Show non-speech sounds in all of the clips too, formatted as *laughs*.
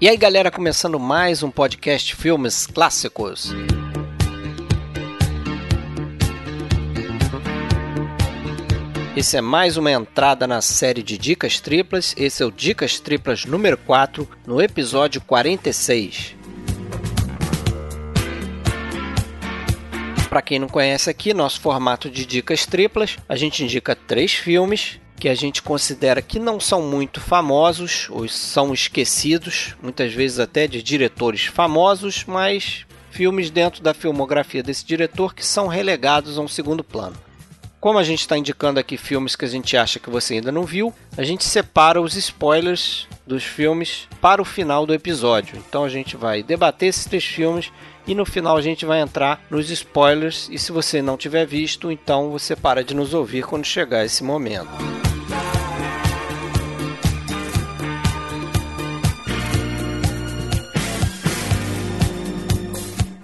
E aí, galera, começando mais um podcast Filmes Clássicos. Esse é mais uma entrada na série de Dicas Triplas. Esse é o Dicas Triplas número 4, no episódio 46. Para quem não conhece aqui, nosso formato de dicas triplas, a gente indica três filmes que a gente considera que não são muito famosos ou são esquecidos, muitas vezes até de diretores famosos, mas filmes dentro da filmografia desse diretor que são relegados a um segundo plano. Como a gente está indicando aqui filmes que a gente acha que você ainda não viu, a gente separa os spoilers dos filmes para o final do episódio. Então a gente vai debater esses três filmes e no final a gente vai entrar nos spoilers. E se você não tiver visto, então você para de nos ouvir quando chegar esse momento.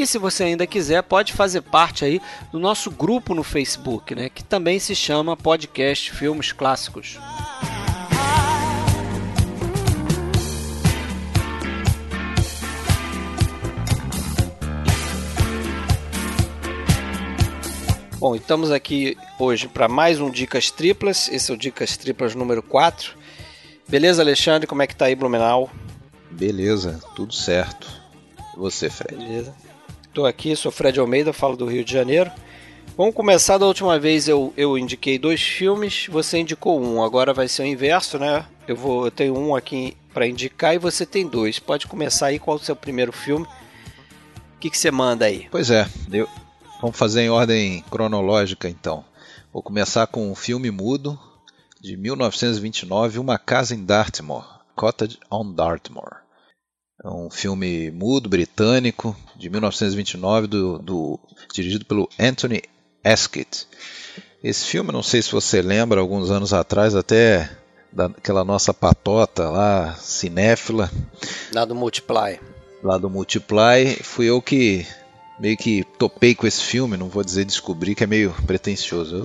E se você ainda quiser, pode fazer parte aí do nosso grupo no Facebook, né, que também se chama Podcast Filmes Clássicos. Bom, estamos aqui hoje para mais um Dicas Triplas. Esse é o Dicas Triplas número 4. Beleza, Alexandre? Como é que tá aí, Blumenau? Beleza, tudo certo. E você, Fred? Beleza. Estou aqui, sou Fred Almeida, falo do Rio de Janeiro. Vamos começar da última vez eu, eu indiquei dois filmes, você indicou um, agora vai ser o inverso, né? Eu vou eu tenho um aqui para indicar e você tem dois. Pode começar aí, qual é o seu primeiro filme? O que, que você manda aí? Pois é, eu, vamos fazer em ordem cronológica então. Vou começar com um filme mudo de 1929, Uma Casa em Dartmoor, Cottage on Dartmoor. É um filme mudo britânico de 1929, do, do, dirigido pelo Anthony Esquith. Esse filme, não sei se você lembra, alguns anos atrás, até daquela nossa patota lá, cinéfila. Lá do Multiply. Lá do Multiply. Fui eu que meio que topei com esse filme, não vou dizer descobri, que é meio pretencioso.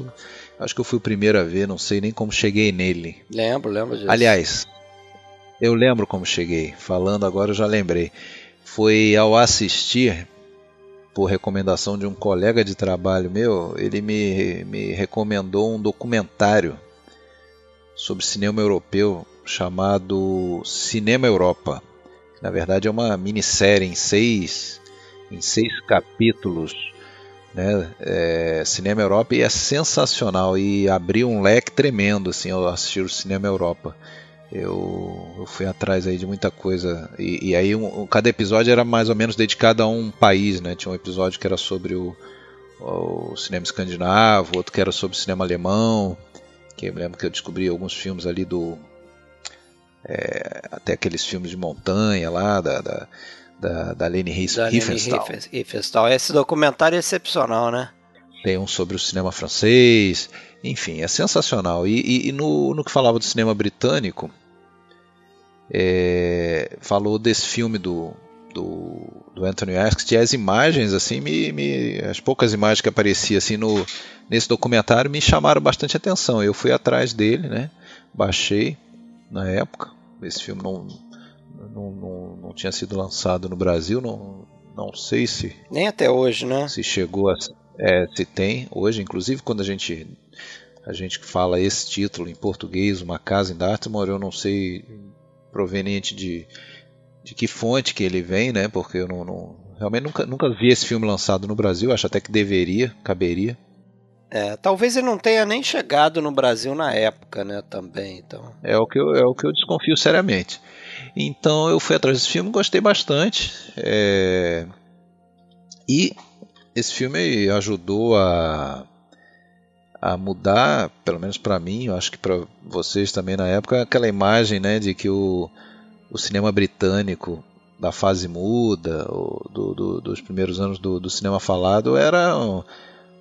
Eu acho que eu fui o primeiro a ver, não sei nem como cheguei nele. Lembro, lembro disso. Aliás, eu lembro como cheguei, falando agora eu já lembrei. Foi ao assistir, por recomendação de um colega de trabalho meu, ele me, me recomendou um documentário sobre cinema europeu chamado Cinema Europa. Na verdade é uma minissérie em seis, em seis capítulos. Né? É, cinema Europa e é sensacional e abriu um leque tremendo assim ao assistir o Cinema Europa eu, eu fui atrás aí de muita coisa. E, e aí um, cada episódio era mais ou menos dedicado a um país, né? Tinha um episódio que era sobre o, o cinema escandinavo, outro que era sobre o cinema alemão. Que eu me lembro que eu descobri alguns filmes ali do. É, até aqueles filmes de montanha lá, da, da, da, da Leni Riefenstahl. Esse documentário é excepcional, né? Tem um sobre o cinema francês. Enfim, é sensacional. E, e, e no, no que falava do cinema britânico, é, falou desse filme do, do, do Anthony Asks, e as imagens, assim, me, me, as poucas imagens que apareciam assim, no, nesse documentário me chamaram bastante atenção. Eu fui atrás dele, né? baixei na época. Esse filme não, não, não, não tinha sido lançado no Brasil, não, não sei se. Nem até hoje, né? Se chegou a. É, se tem hoje, inclusive quando a gente a gente fala esse título em português, Uma Casa em Dartmoor, eu não sei proveniente de, de que fonte que ele vem, né? Porque eu não, não, realmente nunca, nunca vi esse filme lançado no Brasil, acho até que deveria, caberia. É, talvez ele não tenha nem chegado no Brasil na época, né? Também, então. É o que eu, é o que eu desconfio seriamente. Então eu fui atrás desse filme, gostei bastante. É... E esse filme ajudou a, a mudar, pelo menos para mim, eu acho que para vocês também na época, aquela imagem né, de que o, o cinema britânico da fase muda, do, do, dos primeiros anos do, do cinema falado, era,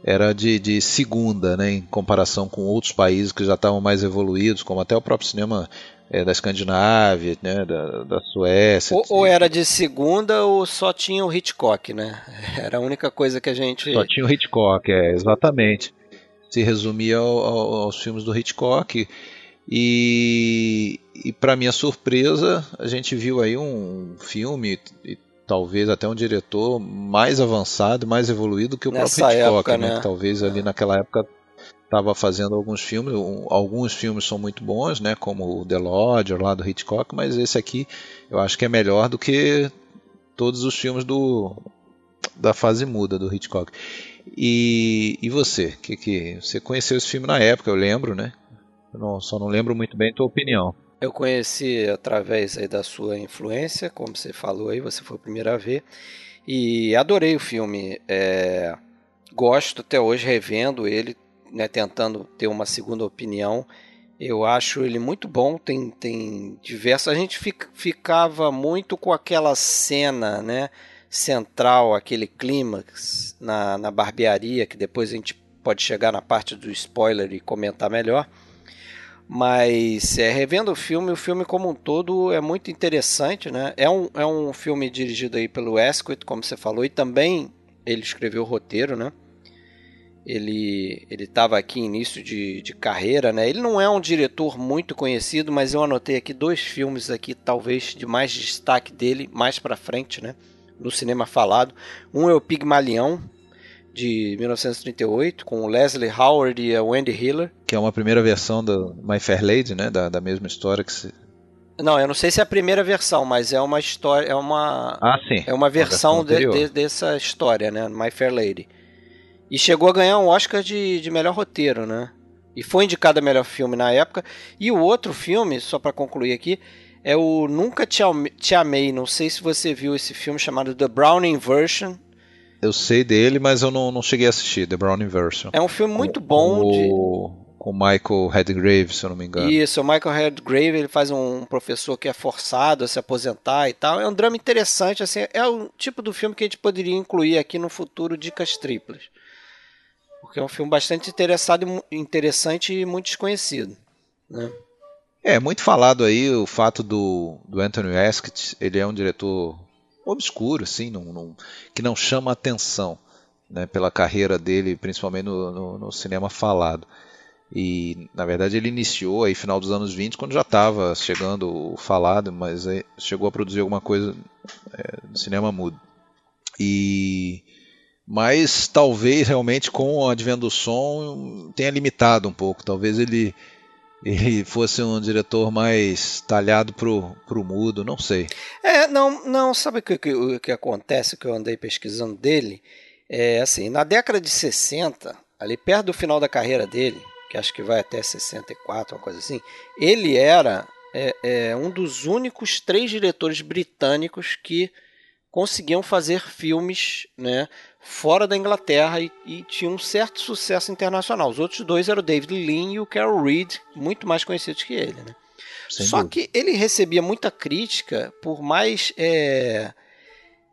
era de, de, segunda, né, em comparação com outros países que já estavam mais evoluídos, como até o próprio cinema é, da Escandinávia, né, da, da Suécia. Ou, ou, era de segunda ou só tinha o Hitchcock, né? *laughs* Era a única coisa que a gente. Só tinha o Hitchcock, é, exatamente. Se resumia ao, ao, aos filmes do Hitchcock. E, e para minha surpresa, a gente viu aí um filme e talvez até um diretor mais avançado, mais evoluído que o Nessa próprio Hitchcock, época, né? né? Talvez ali naquela época estava fazendo alguns filmes, alguns filmes são muito bons, né, como o The Lodger lá do Hitchcock, mas esse aqui eu acho que é melhor do que todos os filmes do da fase muda do Hitchcock. E, e você, que que você conheceu esse filme na época, eu lembro, né? Eu não, só não lembro muito bem a tua opinião. Eu conheci através da sua influência, como você falou aí, você foi o primeiro a ver. E adorei o filme. É, gosto até hoje revendo ele, né, tentando ter uma segunda opinião. Eu acho ele muito bom, tem, tem diversas. A gente fica, ficava muito com aquela cena né, central, aquele clímax na, na barbearia, que depois a gente pode chegar na parte do spoiler e comentar melhor. Mas é, revendo o filme, o filme como um todo é muito interessante, né? É um, é um filme dirigido aí pelo Asquith, como você falou, e também ele escreveu o roteiro, né? Ele ele estava aqui início de, de carreira, né? Ele não é um diretor muito conhecido, mas eu anotei aqui dois filmes aqui, talvez de mais destaque dele mais para frente, né? No cinema falado. Um é o Pigmalião, de 1938, com o Leslie Howard e a Wendy Hiller. Que é uma primeira versão do My Fair Lady, né? Da, da mesma história que se... Não, eu não sei se é a primeira versão, mas é uma história, é uma ah, sim. é uma versão, uma versão de, de, dessa história, né? My Fair Lady. E chegou a ganhar um Oscar de, de melhor roteiro, né? E foi indicado a melhor filme na época. E o outro filme, só para concluir aqui, é o Nunca Te Amei. Não sei se você viu esse filme chamado The Browning Version, eu sei dele, mas eu não, não cheguei a assistir, The Browning Version. É um filme muito bom com, de... com Michael Redgrave, se eu não me engano. Isso, o Michael Redgrave, ele faz um professor que é forçado a se aposentar e tal. É um drama interessante, assim, é o tipo do filme que a gente poderia incluir aqui no futuro Dicas Triplas. Porque é um filme bastante interessado, interessante e muito desconhecido, né? É, muito falado aí o fato do, do Anthony Asquith, ele é um diretor obscuro, assim, que não chama atenção né, pela carreira dele, principalmente no, no, no, cinema falado. E na verdade ele iniciou aí final dos anos 20, quando já estava chegando o falado, mas chegou a produzir alguma coisa é, no cinema mudo. E mas talvez realmente com o advento do som tenha limitado um pouco. Talvez ele ele fosse um diretor mais talhado pro, pro mudo, não sei. É, não, não sabe o que, que, que acontece que eu andei pesquisando dele? É assim, na década de 60, ali perto do final da carreira dele, que acho que vai até 64, uma coisa assim, ele era é, é, um dos únicos três diretores britânicos que conseguiam fazer filmes né, fora da Inglaterra e, e tinha um certo sucesso internacional. Os outros dois eram o David Lean e o Carol Reed, muito mais conhecidos que ele. Né? Só dúvida. que ele recebia muita crítica, por mais é,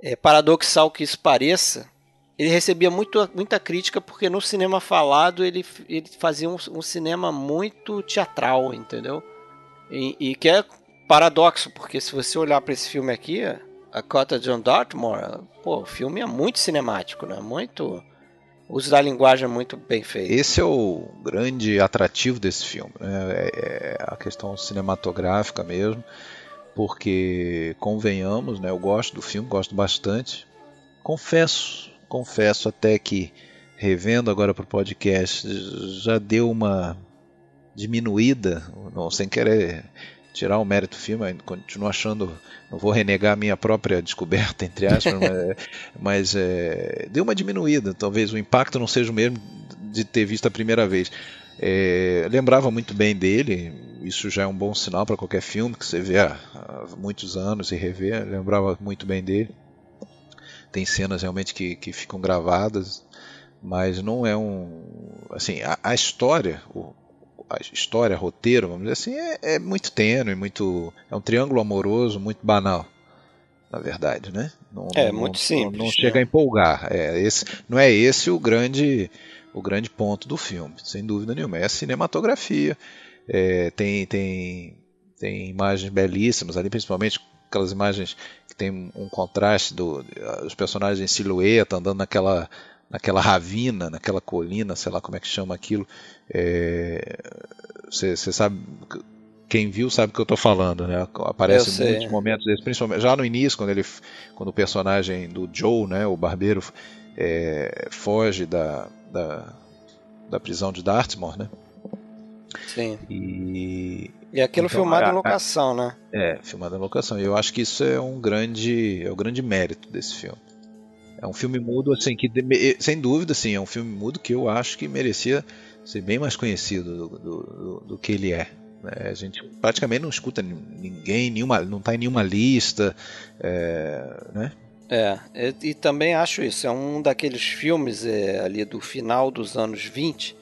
é, paradoxal que isso pareça, ele recebia muito, muita crítica porque no cinema falado ele, ele fazia um, um cinema muito teatral, entendeu? E, e, que é paradoxo, porque se você olhar para esse filme aqui, a Cota John Dartmoor, pô, o filme é muito cinemático, né? Muito. O uso da linguagem é muito bem feito. Esse é o grande atrativo desse filme, né? É, é a questão cinematográfica mesmo, porque convenhamos, né? Eu gosto do filme, gosto bastante. Confesso, confesso até que revendo agora para o podcast já deu uma diminuída, não sem querer tirar o mérito do filme, continuo achando, não vou renegar a minha própria descoberta, entre aspas, mas, *laughs* mas é, deu uma diminuída, talvez o impacto não seja o mesmo de ter visto a primeira vez. É, lembrava muito bem dele, isso já é um bom sinal para qualquer filme que você vê há, há, muitos anos e revê, lembrava muito bem dele. Tem cenas realmente que, que ficam gravadas, mas não é um. Assim, a, a história, o, a história, roteiro, vamos dizer assim, é, é muito tênue, muito, é um triângulo amoroso muito banal. na verdade, né? Não, é não, muito simples. Não, não chega a empolgar. É esse, não é esse o grande o grande ponto do filme, sem dúvida nenhuma. É a cinematografia. É, tem tem tem imagens belíssimas ali, principalmente aquelas imagens que tem um contraste dos do, personagens em silhueta andando naquela naquela ravina, naquela colina, sei lá como é que chama aquilo. Você é, sabe quem viu sabe o que eu estou falando, né? Aparece muitos momentos desses, principalmente já no início, quando ele, quando o personagem do Joe, né, o barbeiro, é, foge da, da, da, prisão de Dartmoor, né? Sim. E, e aquilo então, filmado a, em locação, né? É, filmado em locação. E eu acho que isso é um grande, é o grande mérito desse filme. É um filme mudo, assim, que sem dúvida, sim, é um filme mudo que eu acho que merecia ser bem mais conhecido do, do, do, do que ele é. Né? A gente praticamente não escuta ninguém, nenhuma, não está em nenhuma lista, é, né? É, e, e, também acho isso, é um daqueles filmes é, ali do final dos anos 20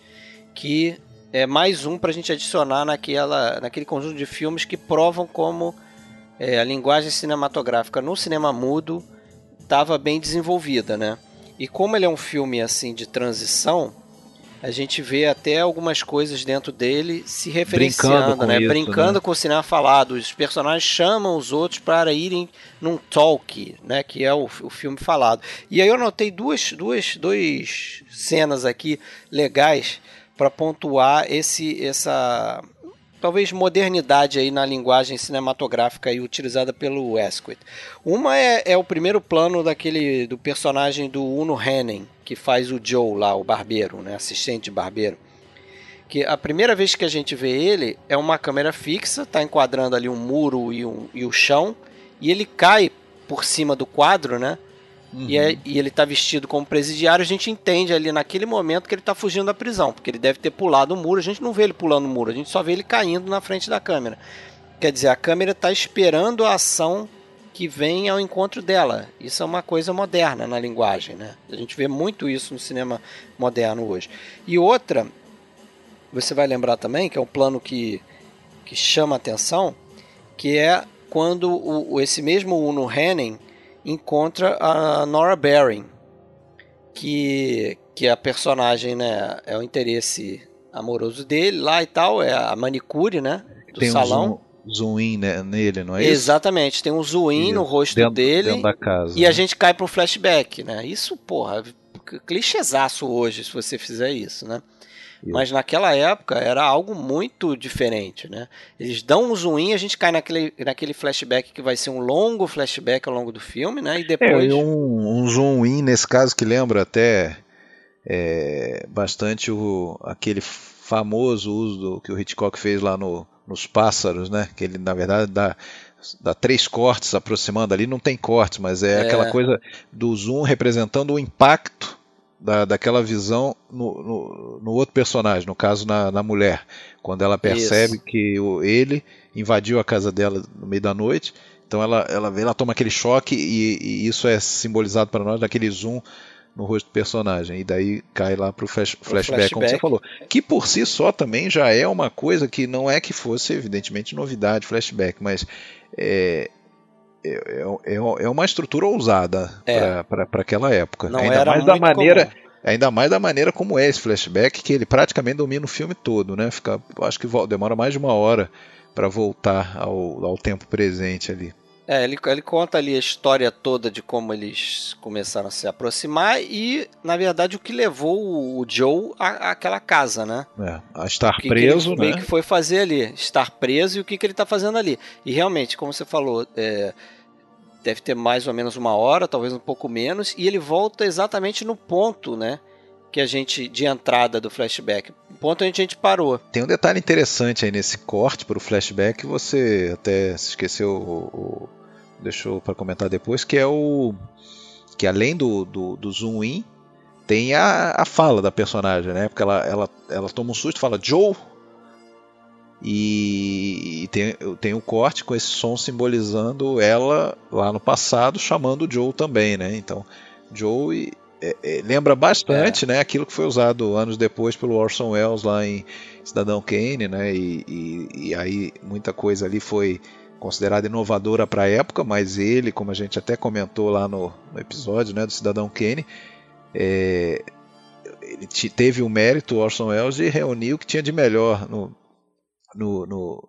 que é mais um para a gente adicionar naquela, naquele conjunto de filmes que provam como é, a linguagem cinematográfica no cinema mudo estava bem desenvolvida, né? E como ele é um filme assim de transição, a gente vê até algumas coisas dentro dele se referenciando, Brincando né? Isso, Brincando né? com o cinema falado. Os personagens chamam os outros para irem num talk, né? Que é o, o filme falado. E aí eu notei duas, duas, duas cenas aqui legais para pontuar esse, essa talvez modernidade aí na linguagem cinematográfica aí utilizada pelo Asquith. Uma é, é, o primeiro plano daquele do personagem do Uno Henning, que faz o Joe lá, o barbeiro, né, assistente barbeiro. Que a primeira vez que a gente vê ele é uma câmera fixa, tá enquadrando ali um muro e, um, e o chão, e ele cai por cima do quadro, né? Uhum. E, é, e, ele tá vestido como presidiário, a gente entende ali naquele momento que ele tá fugindo da prisão, porque ele deve ter pulado o muro, a gente não vê ele pulando o muro, a gente só vê ele caindo na frente da câmera. Quer dizer, a câmera está esperando a ação que vem ao encontro dela. Isso é uma coisa moderna na linguagem, né? A gente vê muito isso no cinema moderno hoje. E outra, você vai lembrar também, que é um plano que, que chama atenção, que é quando o, esse mesmo Uno Henning encontra a Nora Barry, que, que é a personagem, né, é o interesse amoroso dele lá e tal, é a manicure, né, do Tem salão. Um zoom in né, nele, não é isso? Exatamente, tem um zoom in no rosto dentro, dele dentro da casa, e né? a gente cai pro flashback, né? Isso, porra, clichêzaço hoje se você fizer isso, né? Mas naquela época era algo muito diferente, né? Eles dão um zoom in, a gente cai naquele, naquele flashback que vai ser um longo flashback ao longo do filme, né? E depois... É, um, um zoom in nesse caso que lembra até é, bastante o, aquele famoso uso do, que o Hitchcock fez lá no, nos Pássaros, né? Que ele, na verdade, dá dá três cortes aproximando ali, não tem cortes, mas é, é, aquela coisa do zoom representando o impacto da, daquela visão no, no, no, outro personagem, no caso na, na mulher, quando ela percebe Isso. que o, ele invadiu a casa dela no meio da noite, então ela, ela, ela toma aquele choque e, e isso é simbolizado para nós naquele zoom no rosto do personagem. E daí cai lá pro flash, flashback, flashback, como você falou. Que por si só também já é uma coisa que não é que fosse, evidentemente, novidade, flashback, mas é, é, é, é, é uma estrutura ousada é. para aquela época. Não ainda mais da maneira. Comum. Ainda mais da maneira como é esse flashback, que ele praticamente domina o filme todo, né? Fica, acho que demora mais de uma hora para voltar ao, ao tempo presente ali. É, ele, ele conta ali a história toda de como eles começaram a se aproximar e, na verdade, o que levou o Joe à, àquela casa, né? É, a estar que preso, que ele, né? que foi fazer ali, estar preso e o que, que ele está fazendo ali. E realmente, como você falou, é, deve ter mais ou menos uma hora, talvez um pouco menos, e ele volta exatamente no ponto, né? Que a gente, de entrada do flashback, o ponto onde a gente parou. Tem um detalhe interessante aí nesse corte para o flashback, você até se esqueceu o, deixou para comentar depois, que é o que além do, do, do zoom in tem a, a fala da personagem, né? Porque ela, ela, ela toma um susto e fala Joe e, e tem, tem um corte com esse som simbolizando ela lá no passado chamando o Joe também, né? Então Joe é, é, lembra bastante, é. né? Aquilo que foi usado anos depois pelo Orson Welles lá em Cidadão Kane, né? E, e, e aí muita coisa ali foi considerada inovadora para a época, mas ele, como a gente até comentou lá no, no episódio né, do Cidadão Kane, é, ele teve o mérito, Orson Welles, de reunir o que tinha de melhor no, no, no,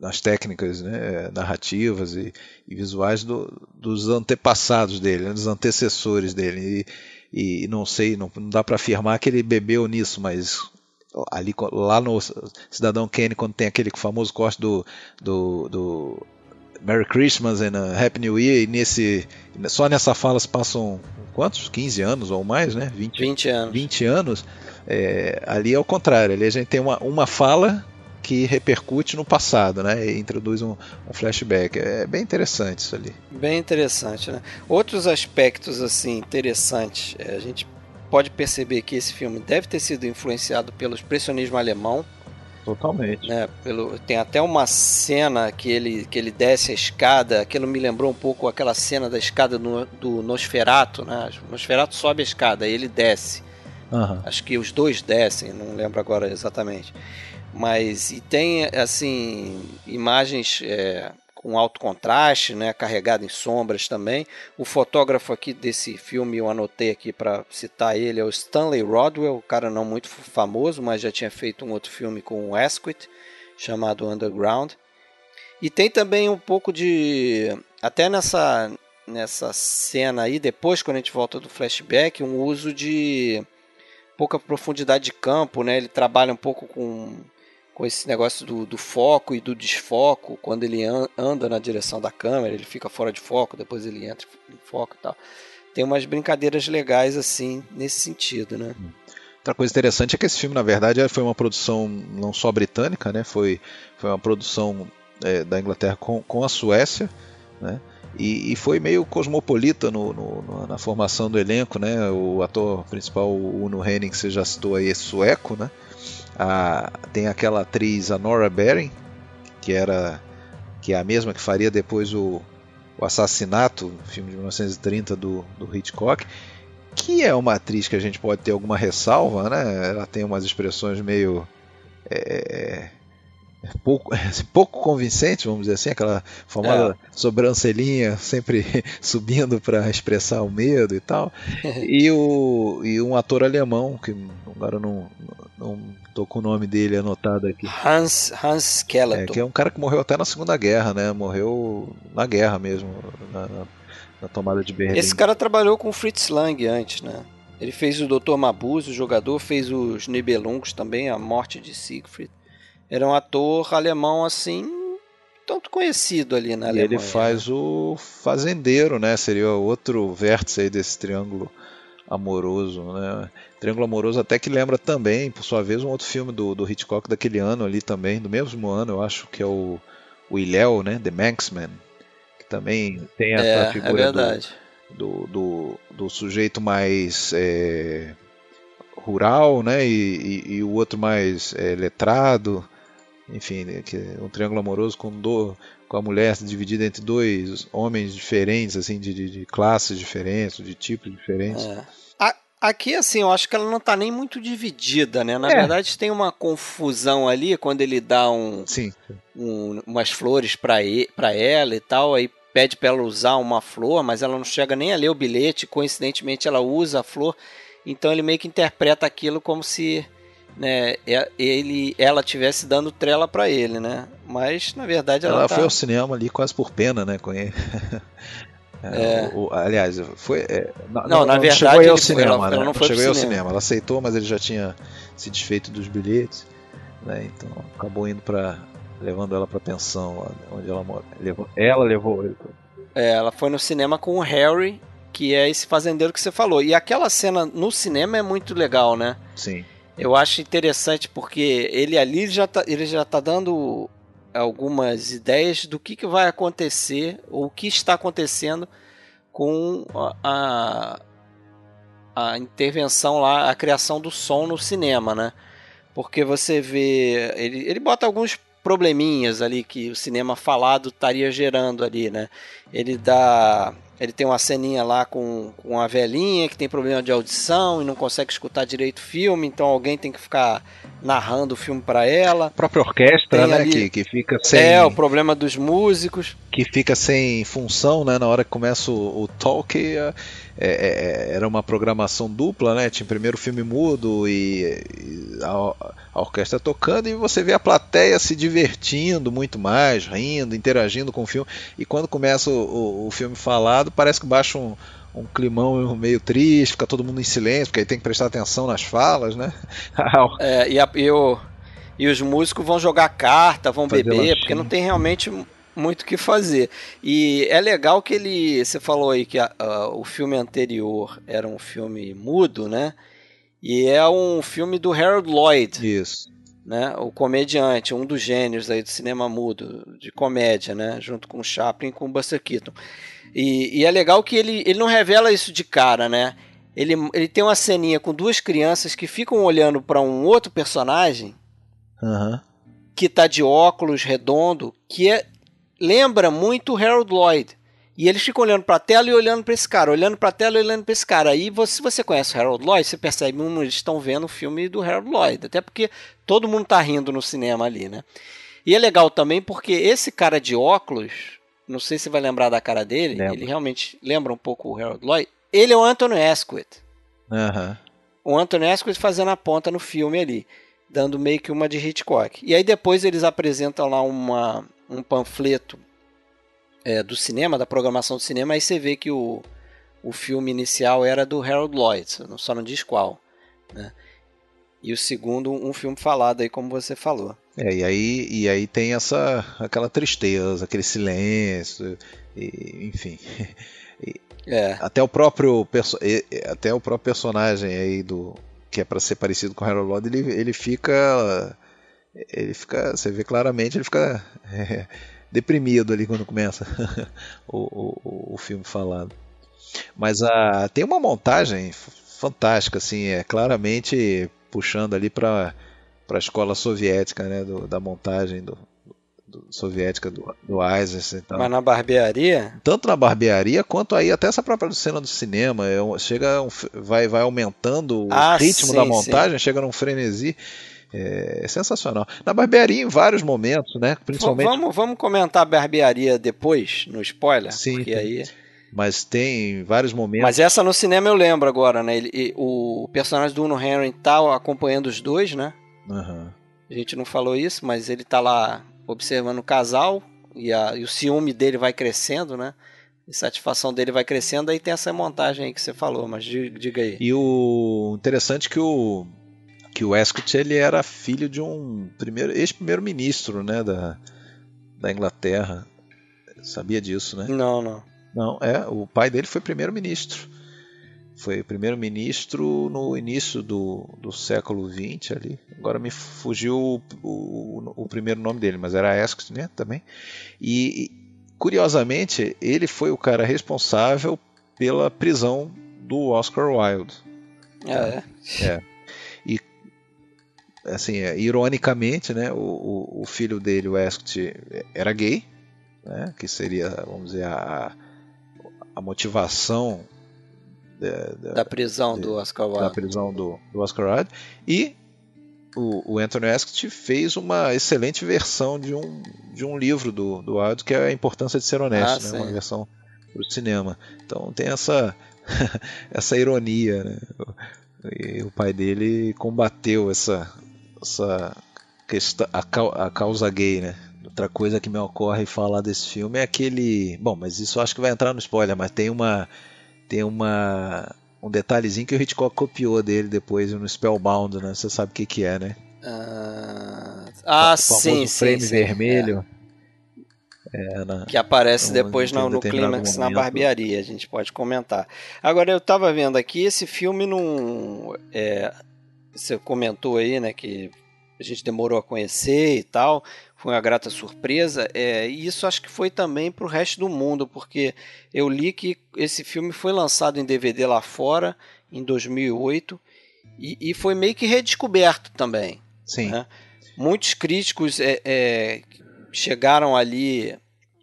nas técnicas né, narrativas e, e visuais do, dos antepassados dele, né, dos antecessores dele. E, e não sei, não, não dá para afirmar que ele bebeu nisso, mas ali lá no Cidadão Kane, quando tem aquele famoso corte do, do, do Merry Christmas and Happy New Year, e nesse, só nessa fala se passam quantos? 15 anos ou mais, né? 20, 20 anos. 20 anos. É, ali é o contrário, ali a gente tem uma, uma fala que repercute no passado, né? E introduz um, um, flashback. É bem interessante isso ali. Bem interessante, né? Outros aspectos assim interessantes, é, a gente pode perceber que esse filme deve ter sido influenciado pelo expressionismo alemão. Totalmente. Né? Pelo, tem até uma cena que ele, que ele desce a escada, aquilo me lembrou um pouco aquela cena da escada no, do Nosferato, né? O Nosferato sobe a escada e ele desce. Uhum. Acho que os dois descem, não lembro agora exatamente. Mas e tem assim imagens é, com alto contraste, né, carregado em sombras também. O fotógrafo aqui desse filme eu anotei aqui para citar ele é o Stanley Rodwell, cara não muito famoso, mas já tinha feito um outro filme com o Asquith chamado Underground. E tem também um pouco de até nessa nessa cena aí depois quando a gente volta do flashback, um uso de pouca profundidade de campo, né? Ele trabalha um pouco com com esse negócio do, do, foco e do desfoco, quando ele anda na direção da câmera, ele fica fora de foco, depois ele entra em foco e tal. Tem umas brincadeiras legais assim nesse sentido, né? Outra coisa interessante é que esse filme, na verdade, foi uma produção não só britânica, né? Foi, foi uma produção é, da Inglaterra com, com a Suécia, né? E, e, foi meio cosmopolita no, no, na formação do elenco, né? O ator principal, o Uno Henning, que você já citou aí, é sueco, né? A, tem aquela atriz, a Nora Bering, que era que é a mesma que faria depois o, o Assassinato, filme de 1930 do, do Hitchcock, que é uma atriz que a gente pode ter alguma ressalva, né? Ela tem umas expressões meio é, pouco, *laughs* pouco convincente, vamos dizer assim, aquela famosa é. sobrancelhinha sempre *laughs* subindo para expressar o medo e tal. *laughs* e, o, e um ator alemão, que agora não, não tô com o nome dele anotado aqui. Hans, Hans Skeleton. É, que é um cara que morreu até na Segunda Guerra, né? Morreu na guerra mesmo, na, na tomada de Berlim. Esse cara trabalhou com Fritz Lang antes, né? Ele fez o Dr. Mabuse, o jogador, fez os Nibelungos também, a morte de Siegfried. Era um ator alemão assim, tanto conhecido ali na Alemanha. E ele faz né? o fazendeiro, né? Seria outro vértice aí desse triângulo amoroso, né? Triângulo Amoroso até que lembra também, por sua vez, um outro filme do, do Hitchcock daquele ano ali também, do mesmo ano, eu acho que é o, o Ilhéu, né? The Manxman, que também tem essa é, é figura é do, do, do, do, sujeito mais é, rural, né? E, e, e, o outro mais é, letrado enfim, né, que é um triângulo amoroso com, do, com a mulher dividida entre dois homens diferentes, assim, de, de, de classes diferentes, de tipos diferentes. É. Aqui, assim, eu acho que ela não está nem muito dividida, né? Na é. verdade, tem uma confusão ali quando ele dá um, Sim. um umas flores para ela e tal, aí pede para ela usar uma flor, mas ela não chega nem a ler o bilhete, coincidentemente ela usa a flor, então ele meio que interpreta aquilo como se né, ele, ela tivesse dando trela para ele, né? Mas na verdade ela, ela tá... foi ao cinema ali quase por pena, né, com ele. *laughs* É, é. O, o, aliás, foi. É, não, não, na verdade, chegou aí ao cinema, ela, né? ela não foi chegou ao cinema. cinema. Ela aceitou, mas ele já tinha se desfeito dos bilhetes, né? Então acabou indo para levando ela para pensão, onde ela mora. Levou, ela levou ele. É, ela foi no cinema com o Harry, que é esse fazendeiro que você falou. E aquela cena no cinema é muito legal, né? Sim. Eu acho interessante porque ele ali já tá, ele já tá dando algumas ideias do que, que vai acontecer ou o que está acontecendo com a, a intervenção lá, a criação do som no cinema, né? Porque você vê, ele, ele bota alguns probleminhas ali que o cinema falado estaria gerando ali, né? Ele dá ele tem uma ceninha lá com, com a velhinha que tem problema de audição e não consegue escutar direito o filme, então alguém tem que ficar narrando o filme para ela. A própria orquestra, tem né, ali... que, que fica sem... É, o problema dos músicos. Que fica sem função, né, na hora que começa o, o talk, é, é, é, era uma programação dupla, né, tinha primeiro o filme mudo e, e a, a, orquestra tocando e você vê a plateia se divertindo muito mais, rindo, interagindo com o filme, e quando começa o, o, o filme falado, parece que baixa um um climão meio triste, fica todo mundo em silêncio, porque aí tem que prestar atenção nas falas, né? *laughs* é, e, a, e, o, e, os músicos vão jogar carta, vão Fazer beber, porque não tem realmente muito o que fazer. E é legal que ele. Você falou aí que a, a, o filme anterior era um filme mudo, né? E é um filme do Harold Lloyd. Isso. Né, o comediante, um dos gênios aí do cinema mudo, de comédia, né, junto com o Chaplin e com o Buster Keaton. E, e, é legal que ele, ele não revela isso de cara, né? Ele, ele tem uma ceninha com duas crianças que ficam olhando para um outro personagem uhum. que tá de óculos redondo, que é, lembra muito Harold Lloyd. E eles ficam olhando para a tela e olhando para esse cara, olhando para a tela e olhando para esse cara. Aí, você, se você conhece o Harold Lloyd, você percebe, hum, eles estão vendo o filme do Harold Lloyd. Até porque todo mundo tá rindo no cinema ali, né? E é legal também porque esse cara de óculos, não sei se vai lembrar da cara dele. Lembra. Ele realmente lembra um pouco o Harold Lloyd. Ele é o Anthony Asquith. Uhum. O Anthony Asquith fazendo a ponta no filme ali, dando meio que uma de Hitchcock. E aí depois eles apresentam lá uma, um panfleto é, do cinema, da programação do cinema, aí você vê que o, o filme inicial era do Harold Lloyd, só não diz qual. Né? E o segundo, um filme falado aí, como você falou. É, e aí, e aí tem essa aquela tristeza, aquele silêncio, e, enfim. E, é. Até o próprio até o próprio personagem aí do que é para ser parecido com o Harold Lloyd, ele, ele fica ele fica, você vê claramente, ele fica é, deprimido ali quando começa *laughs* o, o, o filme falado. Mas a, tem uma montagem fantástica, assim, é claramente puxando ali para para a escola soviética, né, do, da montagem do, do, soviética do, do Eisenstein. Então. Mas na barbearia? Tanto na barbearia quanto aí até essa própria cena do cinema, é, chega um, vai vai aumentando o ah, ritmo sim, da montagem, sim. chega num frenesi. É, é, sensacional. Na barbearia em vários momentos, né? Principalmente. Vamos, vamos comentar a barbearia depois, no spoiler? Sim. Porque tem. aí mas tem vários momentos. Mas essa no cinema eu lembro agora, né? Ele, o personagem do Uno Henry tá acompanhando os dois, né? Uhum. A gente não falou isso, mas ele tá lá observando o casal e, a, e o ciúme dele vai crescendo, né? A satisfação dele vai crescendo, aí tem essa montagem aí que você falou, mas diga aí. E o interessante é que o que o Ascot ele era filho de um primeiro ex-primeiro-ministro, né, da, da Inglaterra. Sabia disso, né? Não, não. Não, é, o pai dele foi primeiro-ministro. Foi primeiro-ministro no início do, do século XX ali. Agora me fugiu o, o, o primeiro nome dele, mas era Ascot, né, também. E, curiosamente, ele foi o cara responsável pela prisão do Oscar Wilde. Ah, é? É. Assim, é, ironicamente, né, o, o, filho dele, o Ascot, era gay, né, que seria, vamos dizer, a a motivação de, da prisão de, do Oscar Wilde. Da prisão do, do Oscar Wilde. E o, o Anthony Ascott fez uma excelente versão de um, de um livro do, do Wilde, que é A Importância de Ser Honesto, ah, né? uma versão para o cinema. Então tem essa, *laughs* essa ironia. Né? E o pai dele combateu essa, essa questão, a, a causa gay, né? Outra coisa que me ocorre falar desse filme é aquele. Bom, mas isso acho que vai entrar no spoiler, mas tem uma. Tem uma. Um detalhezinho que o Hitchcock copiou dele depois no Spellbound, né? Você sabe o que, que é, né? Uh... Ah, o sim, frame sim, vermelho. É. É, na... que aparece depois no, no clímax na barbearia, a gente pode comentar. Agora eu tava vendo aqui, esse filme não. É, você comentou aí, né, que a gente demorou a conhecer e tal foi uma grata surpresa. É, e isso acho que foi também para o resto do mundo, porque eu li que esse filme foi lançado em DVD lá fora em 2008 e, e foi meio que redescoberto também. Sim. Né? Muitos críticos é, é, chegaram ali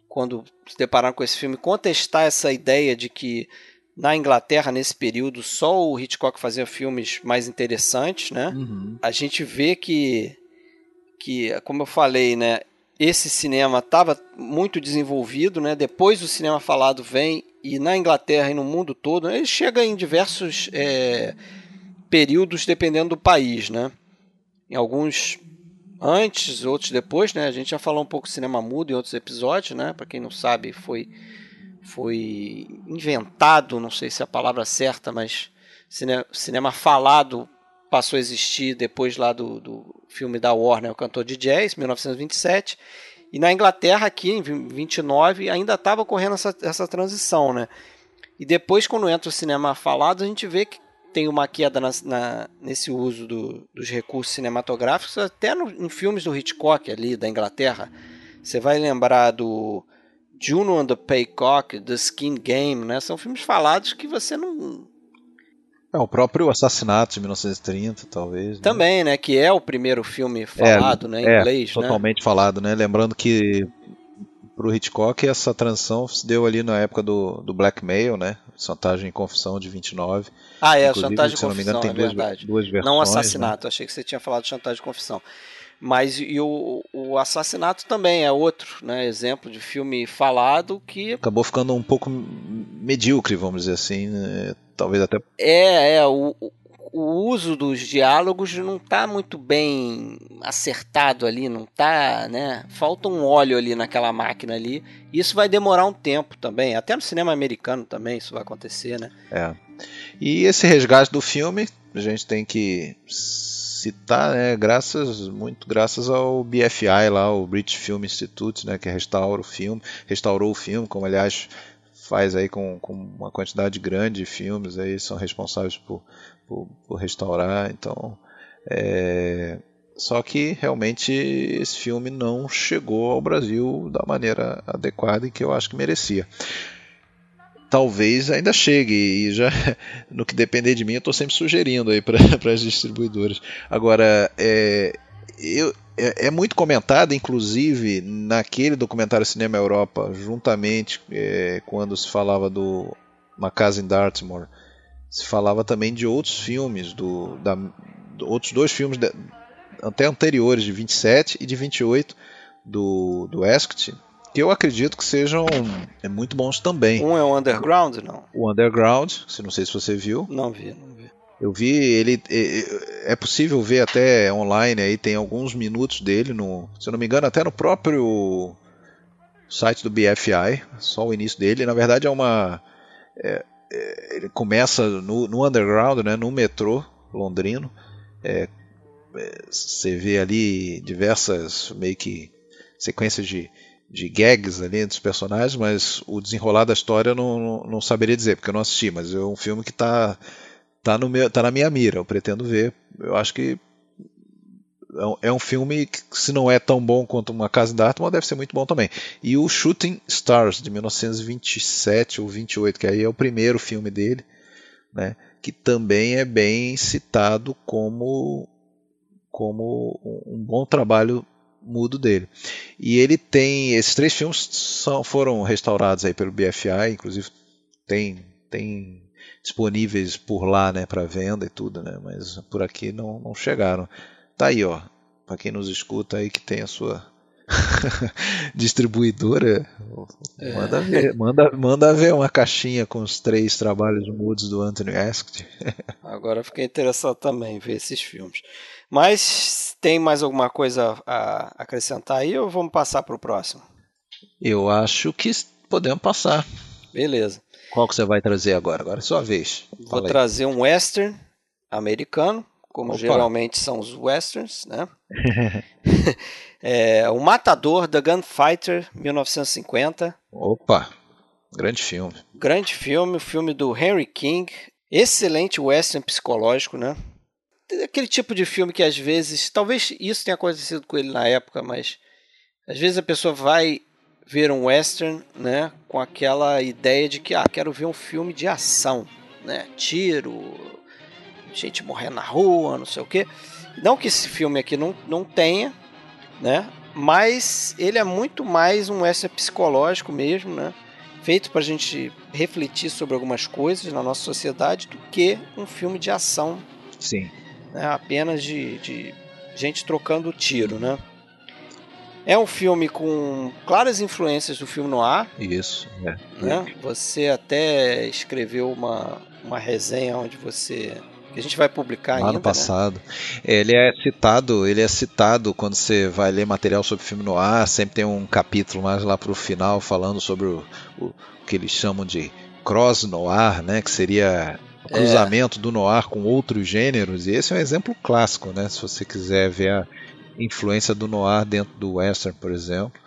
quando se depararam com esse filme, contestar essa ideia de que na Inglaterra, nesse período, só o Hitchcock fazia filmes mais interessantes, né? Uhum. A gente vê que, que, como eu falei, né? Esse cinema estava muito desenvolvido, né? Depois o cinema falado vem e na Inglaterra e no mundo todo, ele chega em diversos é, períodos dependendo do país, né? Em alguns antes, outros depois, né? A gente já falou um pouco de cinema mudo em outros episódios, né? Para quem não sabe, foi foi inventado, não sei se é a palavra certa, mas cinema, cinema falado passou a existir depois lá do, do filme da Warner, O Cantor de Jazz, 1927. E na Inglaterra, aqui em 29, ainda estava ocorrendo essa, essa transição, né? E depois, quando entra o cinema falado, a gente vê que tem uma queda na, na, nesse uso do, dos recursos cinematográficos, até no, em filmes do Hitchcock ali, da Inglaterra. Você vai lembrar do Juno and the Paycock, The Skin Game, né? São filmes falados que você não. É, o próprio Assassinato de 1930, talvez. Né? Também, né? Que é o primeiro filme falado, é, né? Em é, inglês, né? totalmente né? falado, né? Lembrando que pro Hitchcock essa transição se deu ali na época do, do Blackmail, né? Chantagem e Confissão de 29. Ah, é, Inclusive, Chantagem e Confissão, engano, tem é duas, verdade. Duas versões, não Assassinato, né? achei que você tinha falado de Chantagem e Confissão. Mas e o, o Assassinato também é outro né, exemplo de filme falado que. Acabou ficando um pouco medíocre, vamos dizer assim. Né? Talvez até. É, é. O, o uso dos diálogos não está muito bem acertado ali, não tá, né? Falta um óleo ali naquela máquina ali. Isso vai demorar um tempo também. Até no cinema americano também isso vai acontecer, né? É. E esse resgate do filme, a gente tem que citar, né, graças, muito graças ao BFI lá, o British Film Institute, né, que restaura o filme, restaurou o filme, como aliás faz aí com, com uma quantidade grande de filmes aí são responsáveis por, por, por restaurar, então é, só que realmente esse filme não chegou ao Brasil da maneira adequada e que eu acho que merecia talvez ainda chegue. E já *laughs* no que depender de mim eu estou sempre sugerindo aí para *laughs* as distribuidoras. Agora é, eu, é, é, muito comentado inclusive naquele documentário Cinema Europa juntamente é, quando se falava do Uma Casa em Dartmoor se falava também de outros filmes do, da, outros dois filmes de, até anteriores de 27 e de 28 do, do Esket que eu acredito que sejam é, muito bons também. Um é o Underground, não? O Underground, se não sei se você viu. Não vi, não vi. Eu vi ele é, é possível ver até online aí tem alguns minutos dele no, se eu não me engano, até no próprio site do BFI, só o início dele. Na verdade é uma é, é, ele começa no, no, underground, né, no metrô londrino. É, é, você vê ali diversas meio que sequências de de gags ali entre os personagens, mas o desenrolar da história eu não, não, não saberia dizer, porque eu não assisti, mas é um filme que está tá no meu, tá na minha mira, eu pretendo ver. Eu acho que é um é filme que, se não é tão bom quanto Uma Casa em Dartmoor, deve ser muito bom também. E o Shooting Stars, de 1927 ou 28, que aí é o primeiro filme dele, né, que também é bem citado como, como um bom trabalho mudo dele. E ele tem esses três filmes são, foram restaurados aí pelo BFI, inclusive tem tem disponíveis por lá, né, para venda e tudo, né, mas por aqui não, não chegaram. Tá aí, ó, para quem nos escuta aí que tem a sua *laughs* distribuidora, é. manda, ver, manda, manda ver uma caixinha com os três trabalhos mudos do Anthony Asked. *laughs* Agora fiquei interessado também em ver esses filmes. Mas tem mais alguma coisa a acrescentar aí ou vamos passar para o próximo? Eu acho que podemos passar. Beleza. Qual que você vai trazer agora? Agora é sua vez. Vou trazer um western americano, como Opa. geralmente são os westerns, né? *laughs* *laughs* é, o Matador da Gunfighter, 1950. Opa, grande filme. Grande filme, o filme do Henry King. Excelente western psicológico, né? Aquele tipo de filme que às vezes, talvez isso tenha acontecido com ele na época, mas às vezes a pessoa vai ver um western, né, com aquela ideia de que ah, quero ver um filme de ação, né, tiro, gente morrendo na rua, não sei o quê. Não que esse filme aqui não, não tenha, né? mas ele é muito mais um western psicológico mesmo, né? Feito para a gente refletir sobre algumas coisas na nossa sociedade do que um filme de ação. Sim. Né? Apenas de, de gente trocando tiro, né? É um filme com claras influências do filme noir. Isso, é. Né? Você até escreveu uma, uma resenha onde você que a gente vai publicar Lá ainda. no passado. Né? Ele é citado, ele é citado quando você vai ler material sobre filme no ar, sempre tem um capítulo mais lá para o final falando sobre o, o, que eles chamam de cross noir, né, que seria o cruzamento é. do noir com outros gêneros. E esse é um exemplo clássico, né, se você quiser ver a influência do noir dentro do western, por exemplo.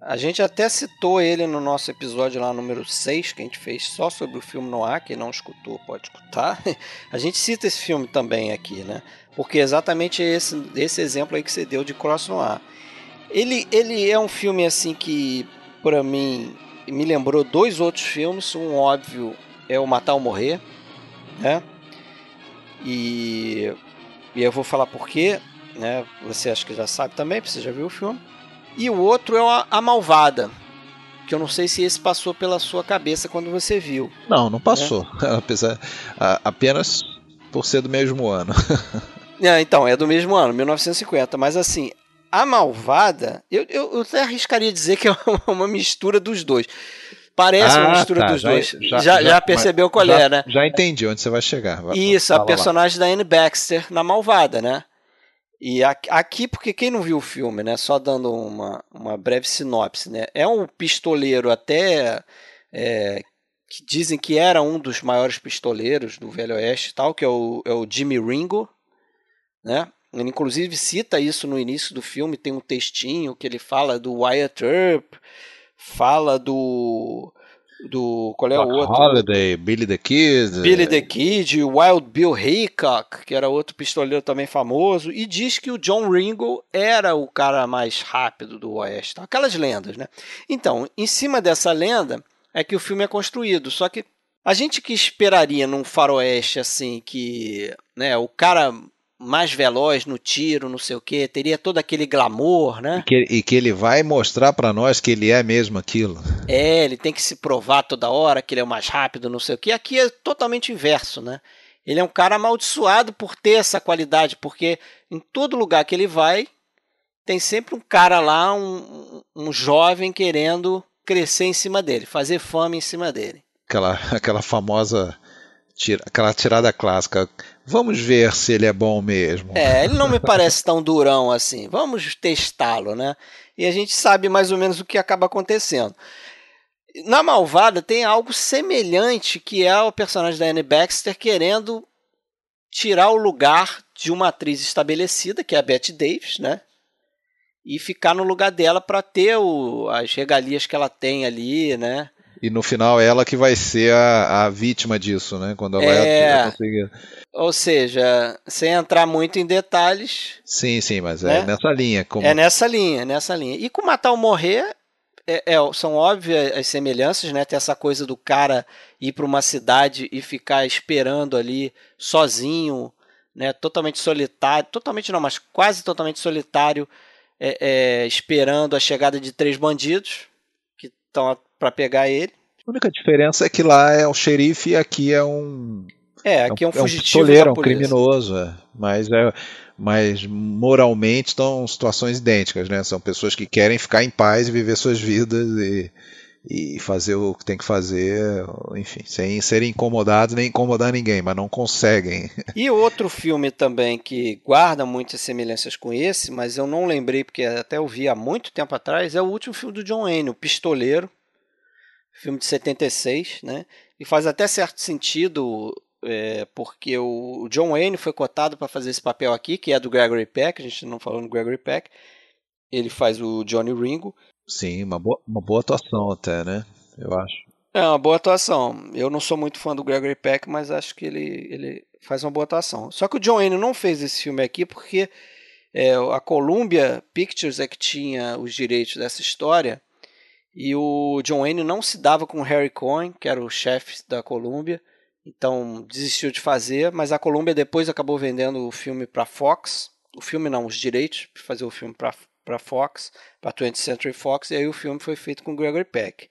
A gente até citou ele no nosso episódio lá número 6, que a gente fez só sobre o filme Noir, quem não escutou pode escutar. *laughs* A gente cita esse filme também aqui, né? Porque é exatamente esse, esse exemplo aí que você deu de Cross Noir. Ele, ele é um filme assim que, para mim, me lembrou dois outros filmes. Um óbvio é o Matar ou Morrer, né? E, e eu vou falar por quê, né? Você acha que já sabe também, porque você já viu o filme. E o outro é a, Malvada, que eu não sei se esse passou pela sua cabeça quando você viu. Não, não passou. Né? *laughs* Apesar, apenas por ser do mesmo ano. *laughs* é, então, é do mesmo ano, 1950. Mas assim, a Malvada, eu, eu, eu até arriscaria dizer que é *laughs* uma mistura dos dois. Parece ah, uma mistura tá, dos já, dois. Já, já, já percebeu qual é, né? Já entendi onde você vai chegar. Vai, Isso, a personagem lá. da Anne Baxter na Malvada, né? E aqui, porque quem não viu o filme, né? Só dando uma, uma breve sinopse, né? É um pistoleiro até é, que dizem que era um dos maiores pistoleiros do Velho Oeste tal, que é o, é o Jimmy Ringo, né? Ele inclusive cita isso no início do filme, tem um textinho que ele fala do Wyatt Earp, fala do do qual é o outro? Holiday, Billy the Kid. Billy the Kid, Wild Bill Haycock, que era outro pistoleiro também famoso, e diz que o John Ringo era o cara mais rápido do Oeste. Aquelas lendas, né? Então, em cima dessa lenda é que o filme é construído, só que a gente que esperaria num faroeste assim que, né, o cara mais veloz no tiro, não sei o que, teria todo aquele glamour, né? E que, e que ele vai mostrar para nós que ele é mesmo aquilo. É, ele tem que se provar toda hora que ele é o mais rápido, não sei o que. Aqui é totalmente inverso, né? Ele é um cara amaldiçoado por ter essa qualidade, porque em todo lugar que ele vai, tem sempre um cara lá, um, um jovem querendo crescer em cima dele, fazer fama em cima dele. Aquela, *laughs* aquela famosa tira, aquela tirada clássica. Vamos ver se ele é bom mesmo. É, ele não me parece tão durão assim. Vamos testá-lo, né? E a gente sabe mais ou menos o que acaba acontecendo. Na Malvada tem algo semelhante que é o personagem da Anne Baxter querendo tirar o lugar de uma atriz estabelecida, que é a Bette Davis, né? E ficar no lugar dela para ter o, as regalias que ela tem ali, né? E no final ela que vai ser a, a vítima disso, né? Quando ela é... vai conseguir. Ou seja, sem entrar muito em detalhes. Sim, sim, mas é né? nessa linha. Como... É nessa linha, nessa linha. E com Matar ou Morrer, é, é, são óbvias as semelhanças, né? Tem essa coisa do cara ir para uma cidade e ficar esperando ali sozinho, né? Totalmente solitário, totalmente não, mas quase totalmente solitário, é, é, esperando a chegada de três bandidos que estão para pegar ele. A única diferença é que lá é o xerife e aqui é um. É, aqui é um, é um fugitivo. É um criminoso, é. mas é. Mas moralmente estão situações idênticas, né? São pessoas que querem ficar em paz e viver suas vidas e, e fazer o que tem que fazer, enfim, sem serem incomodados nem incomodar ninguém, mas não conseguem. E outro filme também que guarda muitas semelhanças com esse, mas eu não lembrei porque até eu vi há muito tempo atrás, é o último filme do John Wayne, O Pistoleiro filme de 76, né? E faz até certo sentido, é, porque o John Wayne foi cotado para fazer esse papel aqui, que é do Gregory Peck, a gente não falou do Gregory Peck. Ele faz o Johnny Ringo. Sim, uma boa, uma boa atuação até, né? Eu acho. É uma boa atuação. Eu não sou muito fã do Gregory Peck, mas acho que ele, ele faz uma boa atuação. Só que o John Wayne não fez esse filme aqui porque é, a Columbia Pictures é que tinha os direitos dessa história e o John Wayne não se dava com o Harry Cohen, que era o chefe da Columbia, então desistiu de fazer, mas a Columbia depois acabou vendendo o filme para Fox, o filme não, os direitos para fazer o filme para Fox, para 20th Century Fox, e aí o filme foi feito com Gregory Peck,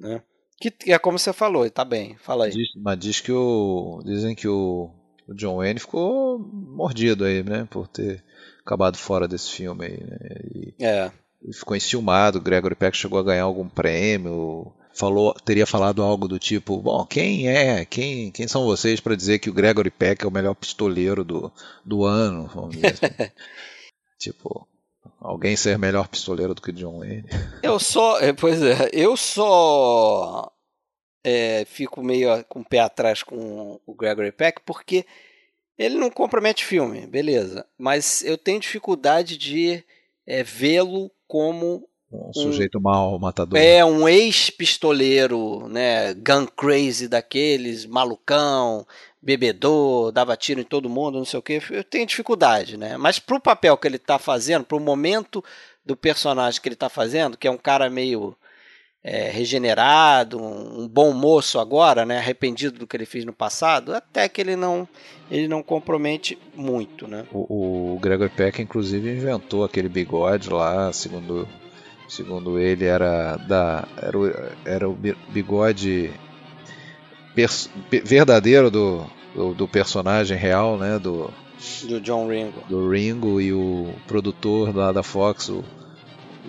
né? Que é como você falou, tá bem, fala aí. Diz, mas diz que o, dizem que o, o John Wayne ficou mordido aí, né, por ter acabado fora desse filme aí, né? E, é. Ficou enciumado, Gregory Peck chegou a ganhar algum prêmio, falou, teria falado algo do tipo, bom, quem é, quem, quem são vocês para dizer que o Gregory Peck é o melhor pistoleiro do, do ano, vamos dizer assim. *laughs* tipo, alguém ser melhor pistoleiro do que John Wayne. *laughs* Eu só, é, pois é, eu só é, fico meio com o pé atrás com o Gregory Peck porque ele não compromete filme, beleza, mas eu tenho dificuldade de é, vê-lo como um, um sujeito mau, matador. É, um ex-pistoleiro, né, gun crazy daqueles, malucão, bebedor, dava tiro em todo mundo, não sei o que. Eu tenho dificuldade, né? Mas pro papel que ele tá fazendo, pro momento do personagem que ele tá fazendo, que é um cara meio é, regenerado, um, um, bom moço agora, né, arrependido do que ele fez no passado, até que ele não ele não compromete muito, né? O, o Gregor Peck inclusive inventou aquele bigode lá, segundo segundo ele era da era o, era o bigode pers, verdadeiro do, do, do personagem real, né, do do John Ringo. Do Ringo e o produtor lá da Fox, o o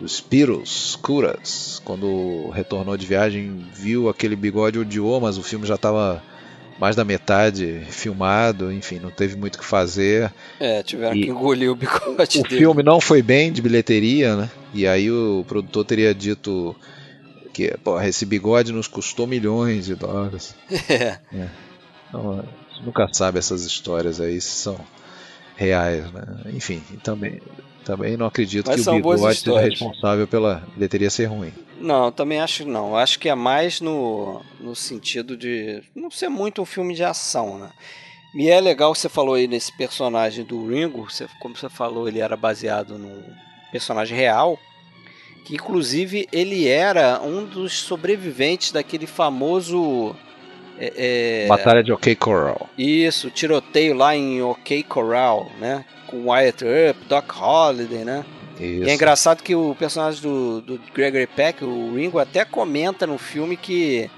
Spiros Curas, quando retornou de viagem, viu aquele bigode odiou, mas o filme já estava mais da metade filmado, enfim, não teve muito o que fazer. É, tiveram e que engolir o bigode. O dele. filme não foi bem de bilheteria, né? E aí o produtor teria dito que porra, esse bigode nos custou milhões de dólares. *laughs* É. é. Então, nunca sabe essas histórias aí se são reais, né? Enfim, também também não acredito Mas que o bigode seja responsável pela bilheteria ser ruim. Não, também acho que não. Acho que é mais no, no sentido de não ser muito um filme de ação, né? E é legal você falou aí nesse personagem do Ringo, você, como você falou, ele era baseado num personagem real, que inclusive ele era um dos sobreviventes daquele famoso é, é, Batalha de OK Corral. Isso, tiroteio lá em OK Corral, né? Com Wyatt Earp, Doc Holliday, né? Isso. E é engraçado que o personagem do, do Gregory Peck, o Ringo, até comenta no filme que,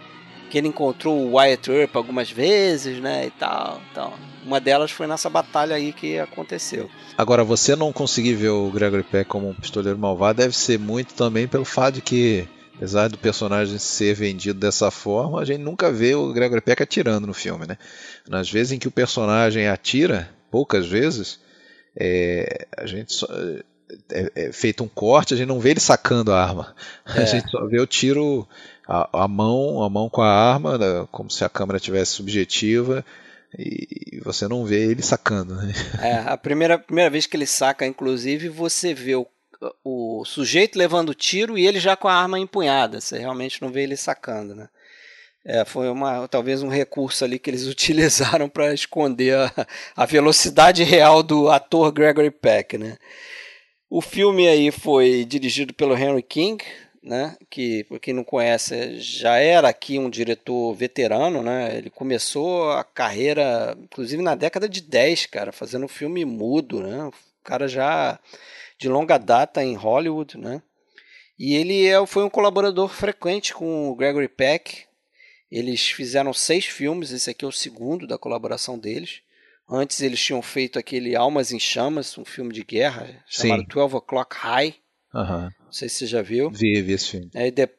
que ele encontrou o Wyatt Earp algumas vezes, né? E tal, tal. Uma delas foi nessa batalha aí que aconteceu. Agora, você não conseguir ver o Gregory Peck como um pistoleiro malvado deve ser muito também pelo fato de que Apesar do personagem ser vendido dessa forma, a gente nunca vê o Gregory Peck atirando no filme, né? Nas vezes em que o personagem atira, poucas vezes, é, a gente só, é, é, feito um corte, a gente não vê ele sacando a arma. É. A gente só vê o tiro, a, a, mão, a mão com a arma, né, como se a câmera tivesse subjetiva, e você não vê ele sacando. Né? É, a primeira, primeira vez que ele saca, inclusive, você vê o o sujeito levando tiro e ele já com a arma empunhada. Você realmente não vê ele sacando, né? É, foi uma, talvez um recurso ali que eles *laughs* utilizaram para esconder a, a, velocidade real do ator Gregory Peck, né? O filme aí foi dirigido pelo Henry King, né? Que, por quem não conhece, já era aqui um diretor veterano, né? Ele começou a carreira, inclusive na década de 10, cara, fazendo filme mudo, né? O cara já de longa data em Hollywood, né? E ele é, foi um colaborador frequente com o Gregory Peck. Eles fizeram seis filmes, esse aqui é o segundo da colaboração deles. Antes eles tinham feito aquele Almas em Chamas, um filme de guerra chamado Sim. 12 O'Clock High. Uhum. Não sei se você já viu. Vi, vi esse filme. É, de,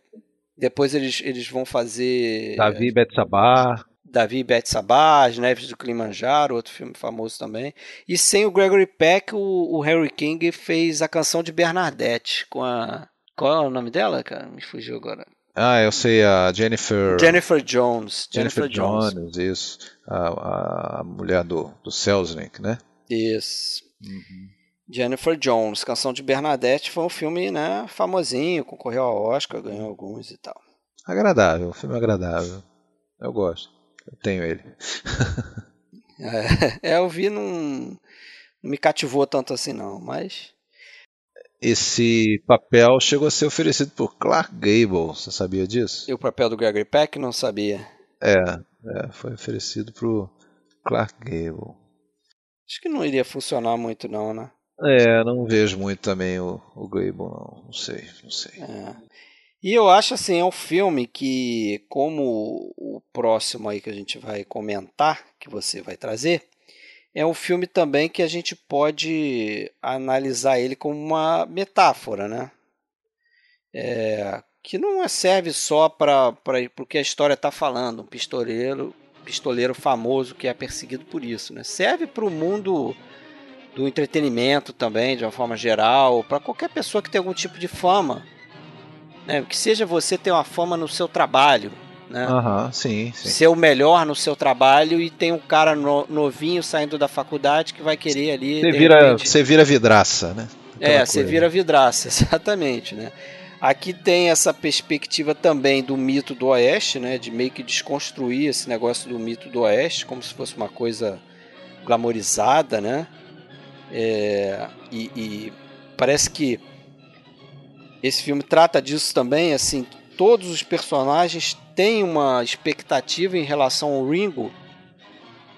depois eles, eles vão fazer. Davi Betsabá. Davi Bet Sabah, As Neves do Kilimanjaro, outro filme famoso também. E sem o Gregory Peck, o, o Harry King fez a canção de Bernadette com a. Qual é o nome dela, cara? Me fugiu agora. Ah, eu sei, a Jennifer. Jennifer Jones. Jennifer, Jennifer Jones. Jones, isso. A, a mulher do, do Selznick, né? Isso. Uhum. Jennifer Jones, Canção de Bernadette, foi um filme né, famosinho, concorreu ao Oscar, ganhou alguns e tal. Agradável, um filme agradável. Eu gosto. Eu tenho ele. *laughs* é, eu vi, não, não me cativou tanto assim não, mas... Esse papel chegou a ser oferecido por Clark Gable, você sabia disso? E o papel do Gregory Peck não sabia. É, é foi oferecido pro Clark Gable. Acho que não iria funcionar muito não, né? É, não vejo muito também o, o Gable, não. Não sei, não sei. É. E eu acho assim, é um filme que, como o próximo aí que a gente vai comentar, que você vai trazer, é um filme também que a gente pode analisar ele como uma metáfora, né? É, que não serve só para o que a história está falando, um pistoleiro, pistoleiro famoso que é perseguido por isso, né? Serve para o mundo do entretenimento também, de uma forma geral, para qualquer pessoa que tem algum tipo de fama, né? Que seja você ter uma fama no seu trabalho, né? Uhum, sim, sim. Ser o melhor no seu trabalho e tem um cara no, novinho saindo da faculdade que vai querer ali. Você vira, você vira vidraça, né? Aquela é, você vira vidraça, *laughs* exatamente, né? Aqui tem essa perspectiva também do mito do Oeste, né? De meio que desconstruir esse negócio do mito do Oeste, como se fosse uma coisa glamorizada, né? É, e, e parece que esse filme trata disso também, assim, todos os personagens têm uma expectativa em relação ao Ringo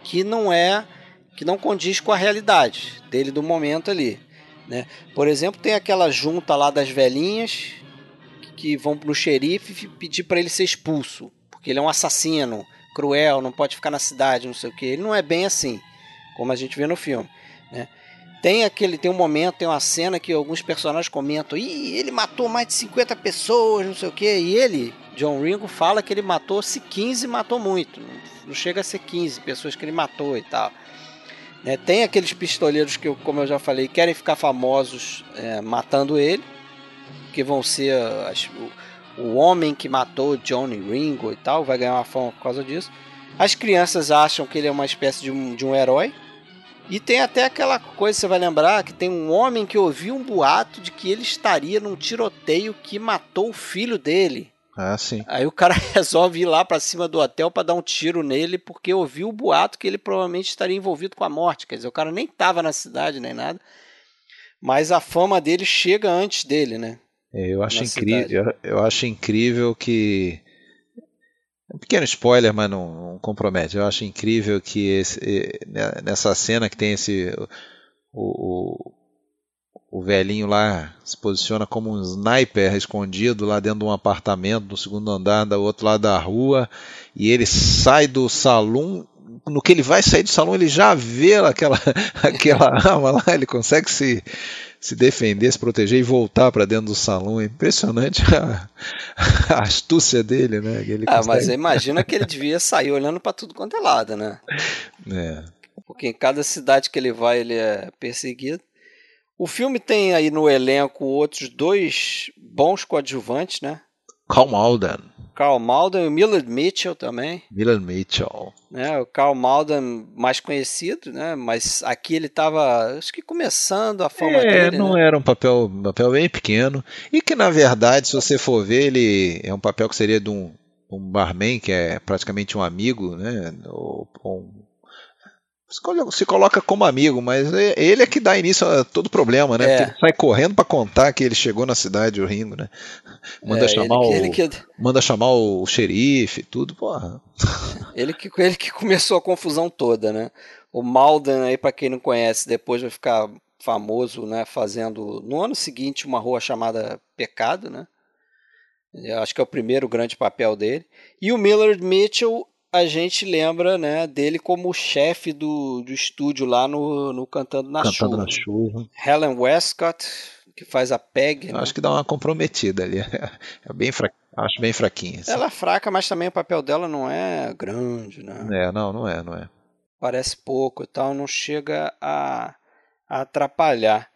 que não é que não condiz com a realidade dele do momento ali, né? Por exemplo, tem aquela junta lá das velhinhas que vão no xerife pedir para ele ser expulso, porque ele é um assassino, cruel, não pode ficar na cidade, não sei o que. Ele não é bem assim, como a gente vê no filme, né? Tem aquele, tem um momento, tem uma cena que alguns personagens comentam: "Ih, ele matou mais de 50 pessoas, não sei o que". E ele, John Ringo, fala que ele matou se 15 matou muito, não chega a ser 15 pessoas que ele matou e tal. Né? Tem aqueles pistoleiros que, como eu já falei, querem ficar famosos é, matando ele que vão ser as, o, o, homem que matou Johnny Ringo e tal, vai ganhar uma fama por causa disso. As crianças acham que ele é uma espécie de um, de um herói. E tem até aquela coisa, você vai lembrar, que tem um homem que ouviu um boato de que ele estaria num tiroteio que matou o filho dele. Ah, sim. Aí o cara *laughs* resolve ir lá para cima do hotel para dar um tiro nele porque ouviu o boato que ele provavelmente estaria envolvido com a morte. Quer dizer, o cara nem estava na cidade nem nada. Mas a fama dele chega antes dele, né? É, eu acho incrível, eu, eu, acho incrível que um pequeno spoiler, mas não, não, compromete. Eu acho incrível que esse, né, nessa cena que tem esse o, o, o, velhinho lá se posiciona como um sniper escondido lá dentro de um apartamento no segundo andar do outro lado da rua e ele sai do salão no que ele vai sair do salão, ele já vê aquela, *laughs* aquela arma lá, ele consegue se, se defender, se proteger e voltar para dentro do salão. É impressionante a, a astúcia dele, né? Ele ah, consegue... mas imagina que ele devia sair olhando para tudo quanto é lado, né? É. Porque em cada cidade que ele vai, ele é perseguido. O filme tem aí no elenco outros dois bons coadjuvantes, né? Carl Malden. Carl Malden e o Millard Mitchell também. Millard Mitchell. Né, o Carl Malden mais conhecido, né? Mas aqui ele estava, acho que começando a fama é, dele. não né? era um papel, um papel bem pequeno e que na verdade, se você for ver, ele é um papel que seria de um, um barman que é praticamente um amigo, né? Ou, ou se coloca como amigo, mas é, ele é que dá início a todo problema, né? É. ele sai correndo para contar que ele chegou na cidade, o Ringo, né? Manda, é, chamar, ele, o, ele que... manda chamar o xerife, tudo, porra. *laughs* Ele que, ele que começou a confusão toda, né? O Malden aí, para quem não conhece, depois vai ficar famoso, né? Fazendo no ano seguinte uma rua chamada Pecado, né? Eu acho que é o primeiro grande papel dele. E o Millard Mitchell a gente lembra né, dele como chefe do, do estúdio lá no, no Cantando na Cantando Chuva. Na chuva. Helen Westcott, que faz a Peg. Né? Acho que dá uma comprometida ali. *laughs* É bem fra... Acho bem fraquinha. Assim. Ela é fraca, mas também o papel dela não é grande, né? É, não, não é, não é. Parece pouco e tal, não chega a, a atrapalhar.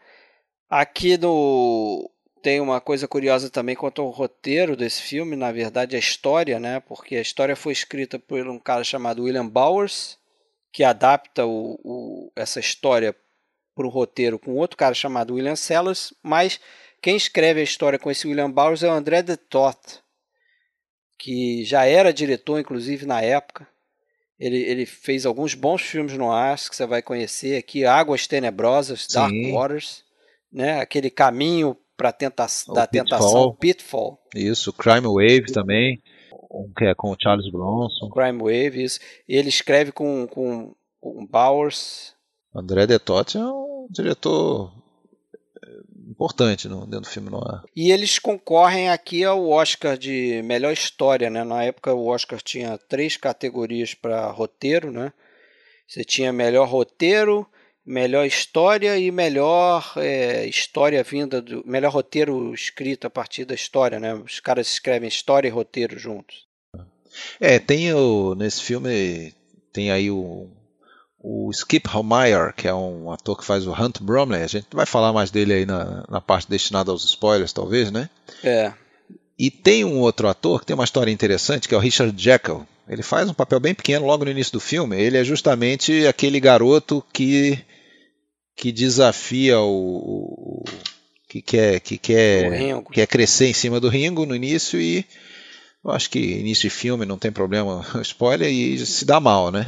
Aqui no tem uma coisa curiosa também quanto ao roteiro desse filme, na verdade a história, né? Porque a história foi escrita por um cara chamado William Bowers, que adapta o, o, essa história para o roteiro com outro cara chamado William Sellers, mas quem escreve a história com esse William Bowers é o André de Toth, que já era diretor, inclusive, na época. Ele, ele fez alguns bons filmes no ar, que você vai conhecer aqui, Águas Tenebrosas, Dark Sim. Waters, né? aquele caminho para tenta da tentação Pitfall. Isso, Crime Wave também, que é com o Charles Bronson. Crime Wave, isso. Ele escreve com, com, com Bowers. André Detotti é um diretor importante no, dentro do filme noir. E eles concorrem aqui ao Oscar de melhor história, né? Na época o Oscar tinha três categorias para roteiro, né? Você tinha melhor roteiro, melhor história e melhor é, história vinda do melhor roteiro escrito a partir da história, né? Os caras escrevem história e roteiro juntos. É, tem o nesse filme tem aí o o Skip Homeyer, que é um ator que faz o Hunt Bromley, a gente vai falar mais dele aí na, na parte destinada aos spoilers, talvez, né? É. E tem um outro ator que tem uma história interessante, que é o Richard Jekyll. Ele faz um papel bem pequeno logo no início do filme. Ele é justamente aquele garoto que que desafia o, o que quer que quer quer crescer em cima do Ringo no início e eu acho que início de filme não tem problema *laughs* spoiler e se dá mal, né?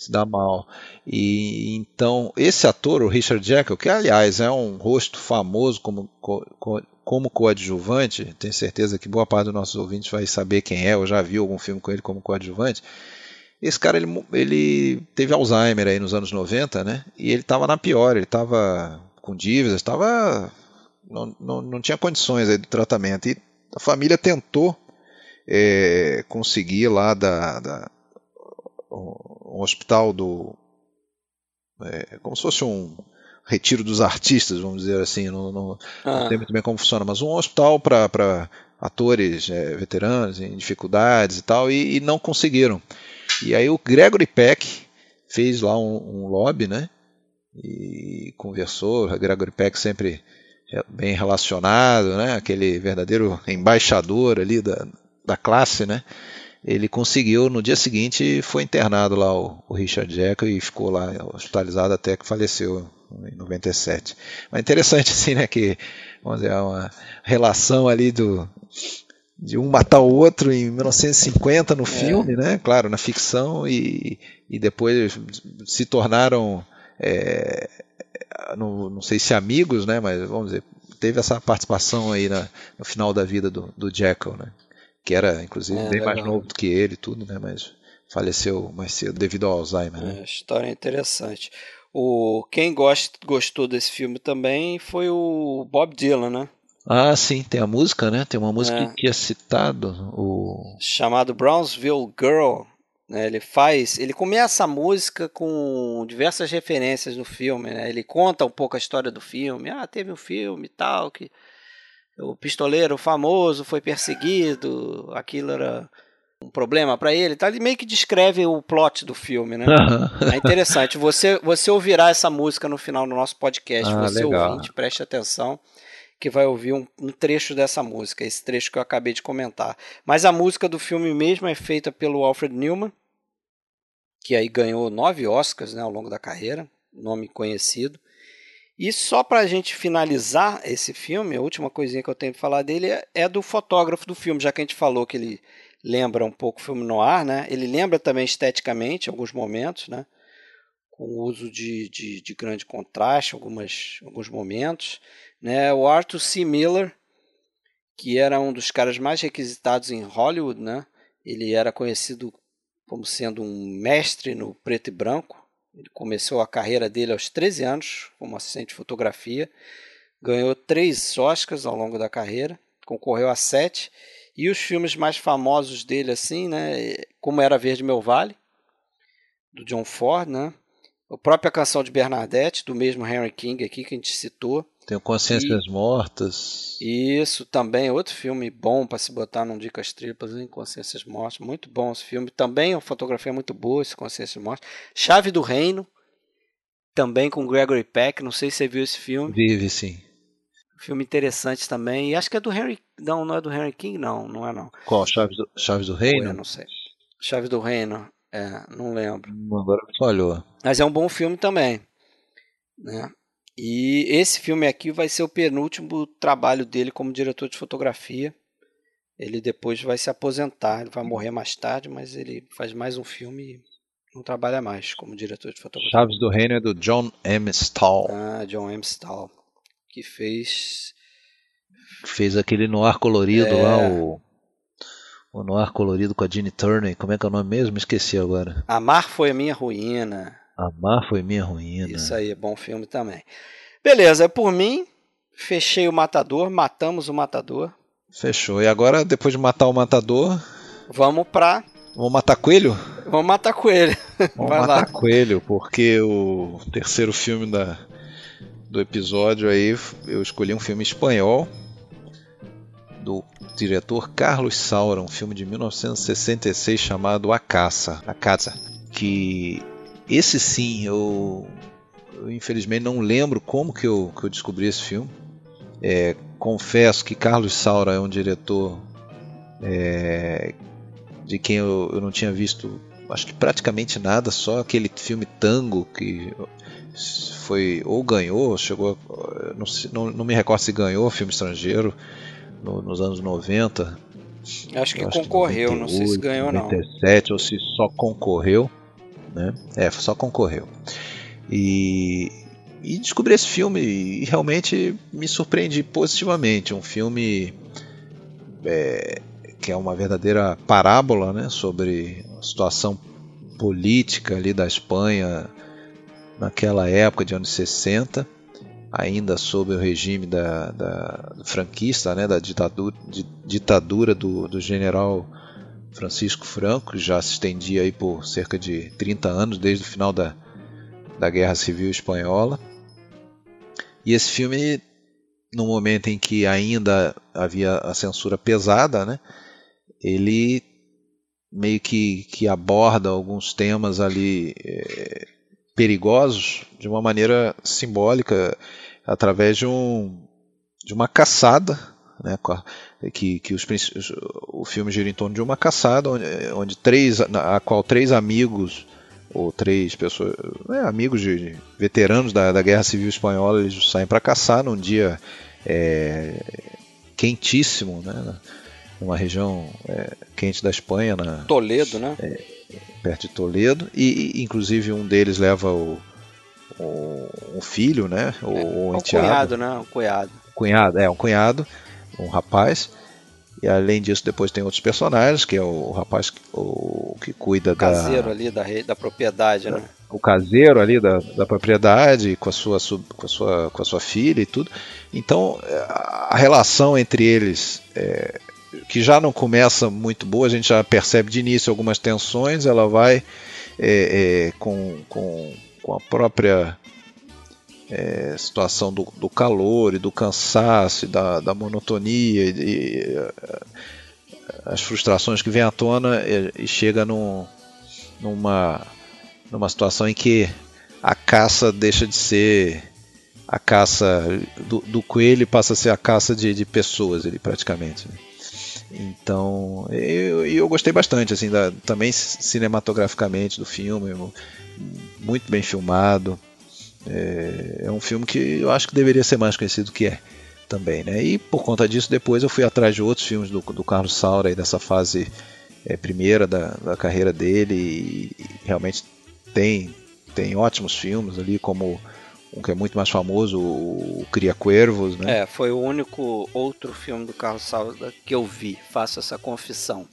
se dá mal. E então esse ator, o Richard Jekyll, que aliás é um rosto famoso como co, como coadjuvante, tenho certeza que boa parte dos nossos ouvintes vai saber quem é, ou já viu algum filme com ele como coadjuvante. Esse cara ele, ele teve Alzheimer aí nos anos 90, né? E ele estava na pior, ele estava com dívidas, estava não, não, não tinha condições aí do tratamento e a família tentou é, conseguir lá da, da um hospital do. É, como se fosse um retiro dos artistas, vamos dizer assim, não, não, ah. não sei muito bem como funciona, mas um hospital para atores é, veteranos em dificuldades e tal, e, e, não conseguiram. E aí o Gregory Peck fez lá um, um lobby, né? E conversou, o Gregory Peck sempre bem relacionado, né? Aquele verdadeiro embaixador ali da, da classe, né? ele conseguiu, no dia seguinte, foi internado lá o, o Richard Jekyll e ficou lá hospitalizado até que faleceu em 97. Mas interessante *laughs* assim, né, que vamos dizer, uma relação ali do de um matar o outro em 1950 no é. filme, né? Claro, na ficção e, e depois se tornaram é, não, não sei se amigos, né? Mas vamos dizer, teve essa participação aí na, no final da vida do, do Jekyll, né? que era inclusive é, bem legal. mais novo do que ele tudo, né? Mas faleceu mais cedo devido ao Alzheimer. Né? É, história interessante. O quem gost, gostou desse filme também foi o Bob Dylan, né? Ah, sim, tem a música, né? Tem uma música é. que é citado o chamado Brownsville Girl. Né? Ele faz, ele começa a música com diversas referências no filme. Né? Ele conta um pouco a história do filme. Ah, teve um filme e tal que o pistoleiro famoso foi perseguido, aquilo era um problema para ele, tá? Ele meio que descreve o plot do filme, né? Uhum. É interessante. Você, você ouvirá essa música no final do nosso podcast. Ah, você legal. ouvinte, preste atenção que vai ouvir um, um, trecho dessa música, esse trecho que eu acabei de comentar. Mas a música do filme mesmo é feita pelo Alfred Newman, que aí ganhou nove Oscars né, ao longo da carreira, nome conhecido. E só para a gente finalizar esse filme, a última coisinha que eu tenho para falar dele é, é, do fotógrafo do filme, já que a gente falou que ele lembra um pouco o filme no ar, né? Ele lembra também esteticamente, alguns momentos, né? Com o uso de, de, de grande contraste, algumas, alguns momentos. Né? O Arthur C. Miller, que era um dos caras mais requisitados em Hollywood, né? Ele era conhecido como sendo um mestre no preto e branco. Ele começou a carreira dele aos 13 anos como assistente de fotografia, ganhou três Oscars ao longo da carreira, concorreu a sete. E os filmes mais famosos dele, assim, né, como era Verde Meu Vale, do John Ford, né, a própria canção de Bernadette, do mesmo Henry King aqui que a gente citou, tem o Consciências e, Mortas. Isso também, outro filme bom para se botar num Dicas Triplas, em Consciências Mortas. Muito bom esse filme. Também uma fotografia muito boa, esse Consciências Mortas. Chave do Reino, também com Gregory Peck. Não sei se você viu esse filme. Vive, sim. Filme interessante também. E acho que é do Henry. Não, não é do Henry King, não. Não é, não. Qual? Chaves do, Chaves do Reino? Eu não sei. Chaves do Reino. É, não lembro. Agora falhou. Mas é um bom filme também. Né? E esse filme aqui vai ser o penúltimo trabalho dele como diretor de fotografia. Ele depois vai se aposentar, ele vai morrer mais tarde, mas ele faz mais um filme e não trabalha mais como diretor de fotografia. Chaves do Reino é do John M. Stahl. Ah, John M. Stahl, que fez fez aquele noir colorido é... lá, o o noir colorido com a Ginny Turner, como é que é o nome mesmo? Esqueci agora. Amar foi a minha ruína. Amar foi minha ruína. Isso aí, bom filme também. Beleza, por mim, Fechei o matador, matamos o matador. Fechou. E agora, depois de matar o matador. Vamos pra. Vamos matar coelho? Vamos matar coelho. Vamos *laughs* Vai matar lá. coelho, porque o terceiro filme da, do episódio aí, eu escolhi um filme espanhol do diretor Carlos Saura, um filme de 1966 chamado A Caça, A Caça, que esse sim eu, eu infelizmente não lembro como que eu, que eu descobri esse filme. É, confesso que Carlos Saura é um diretor é, de quem eu, eu, não tinha visto, acho que praticamente nada, só aquele filme Tango que foi ou ganhou, chegou, não, não, não me recordo se ganhou filme estrangeiro no, nos anos 90. Acho que concorreu, que 98, não sei se ganhou 97, não. ou se só concorreu, né? É, só concorreu. E e descobri esse filme e realmente me surpreendi positivamente. Um filme é, que é uma verdadeira parábola né, sobre a situação política ali da Espanha naquela época de anos 60, ainda sob o regime da, da franquista, né, da ditadura, ditadura do, do general Francisco Franco, já se estendia aí por cerca de 30 anos, desde o final da, da Guerra Civil Espanhola. E esse filme, no momento em que ainda havia a censura pesada, né, ele meio que, que aborda alguns temas ali é, perigosos de uma maneira simbólica, através de, um, de uma caçada, né, que, que os, o filme gira em torno de uma caçada, onde, onde três, a qual três amigos ou três pessoas, né, amigos de veteranos da, da Guerra Civil Espanhola, eles saem para caçar num dia é, quentíssimo, né, numa região é, quente da Espanha, na Toledo, né? É, perto de Toledo, e, e, inclusive um deles leva o, o um filho, né, o, é, o enteado, cunhado, né, o cunhado, cunhado, é um cunhado, um rapaz e além disso, depois tem outros personagens, que é o rapaz o, que cuida o da. caseiro ali da, da propriedade, né? O caseiro ali da, da propriedade, com a, sua, com, a sua, com a sua filha e tudo. Então, a relação entre eles, é, que já não começa muito boa, a gente já percebe de início algumas tensões, ela vai é, é, com, com, com a própria é, situação do, do, calor e do cansaço, e da, da monotonia e, e, é, as frustrações que vêm à tona e, e chega num, numa, numa situação em que a caça deixa de ser a caça do, do coelho passa a ser a caça de, de pessoas ele praticamente né? então eu, eu gostei bastante assim da, também cinematograficamente do filme muito bem filmado é, é um filme que eu acho que deveria ser mais conhecido do que é também, né? E por conta disso, depois eu fui atrás de outros filmes do, do Carlos Saura aí dessa fase é, primeira da, da carreira dele e, e realmente tem tem ótimos filmes ali como um que é muito mais famoso, o Cria Cuervos, né? É, foi o único outro filme do Carlos Saura que eu vi, faço essa confissão.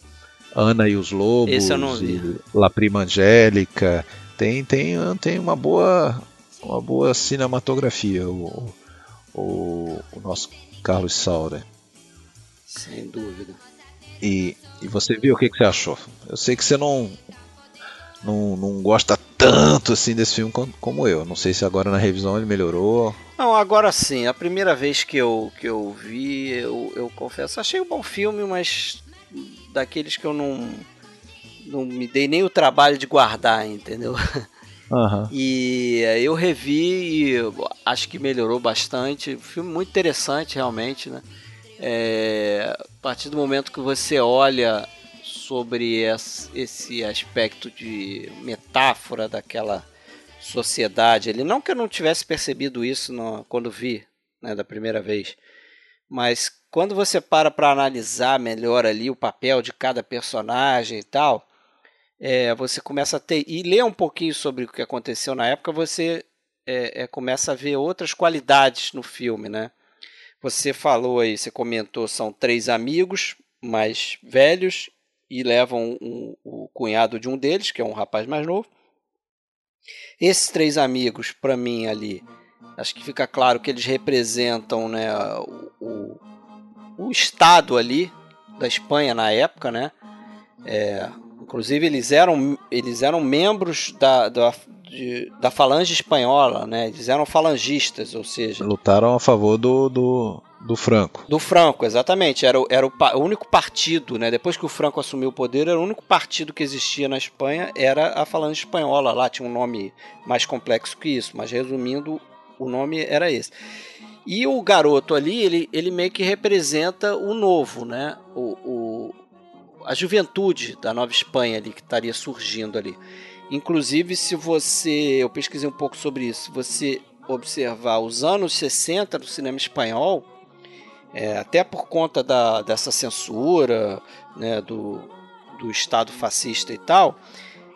Ana e os Lobos, Esse eu não vi. La Prima Angélica, tem, tem, tem uma boa uma boa cinematografia, o, o, o nosso Carlos Saura. Sem dúvida. E, e você viu o que, que você achou? Eu sei que você não, não, não gosta tanto assim desse filme como, como eu. Não sei se agora na revisão ele melhorou. Não, agora sim. A primeira vez que eu, que eu vi, eu, eu confesso, achei um bom filme, mas daqueles que eu não, não me dei nem o trabalho de guardar, entendeu? *laughs* Uhum. E eu revi e acho que melhorou bastante. Filme muito interessante, realmente, né? É, a partir do momento que você olha sobre esse aspecto de metáfora daquela sociedade ali, não que eu não tivesse percebido isso no, quando vi, né, da primeira vez, mas quando você para para analisar melhor ali o papel de cada personagem e tal, é, você começa a ter e ler um pouquinho sobre o que aconteceu na época, você é, é, começa a ver outras qualidades no filme, né? Você falou aí, você comentou, são três amigos mais velhos e levam um, o cunhado de um deles, que é um rapaz mais novo. Esses três amigos, para mim ali, Acho que fica claro que eles representam né, o, o, o Estado ali da Espanha na época, né? É, inclusive eles eram, eles eram membros da, da, de, da falange espanhola, né? Eles eram falangistas, ou seja... Lutaram a favor do, do, do Franco. Do Franco, exatamente. Era, era o, o, único partido, né? Depois que o Franco assumiu o poder, era o único partido que existia na Espanha, era a Falange Espanhola. Lá tinha um nome mais complexo que isso, mas resumindo, o nome era esse. E o garoto ali, ele, ele meio que representa o novo, né? O, o, a juventude da Nova Espanha ali que estaria surgindo ali. Inclusive, se você. Eu pesquisei um pouco sobre isso. Se você observar os anos 60 do cinema espanhol, é, até por conta da, dessa censura né, do, do Estado fascista e tal,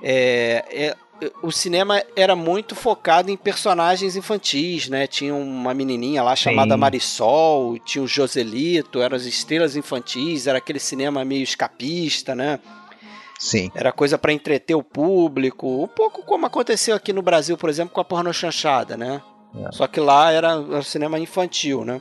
é, é, o cinema era muito focado em personagens infantis, né? Tinha uma menininha lá chamada Sim. Marisol, tinha o Joselito, eram as estrelas infantis, era aquele cinema meio escapista, né? Sim. Era coisa para entreter o público, um pouco como aconteceu aqui no Brasil, por exemplo, com a porno chanchada, né? É. Só que lá era um cinema infantil, né?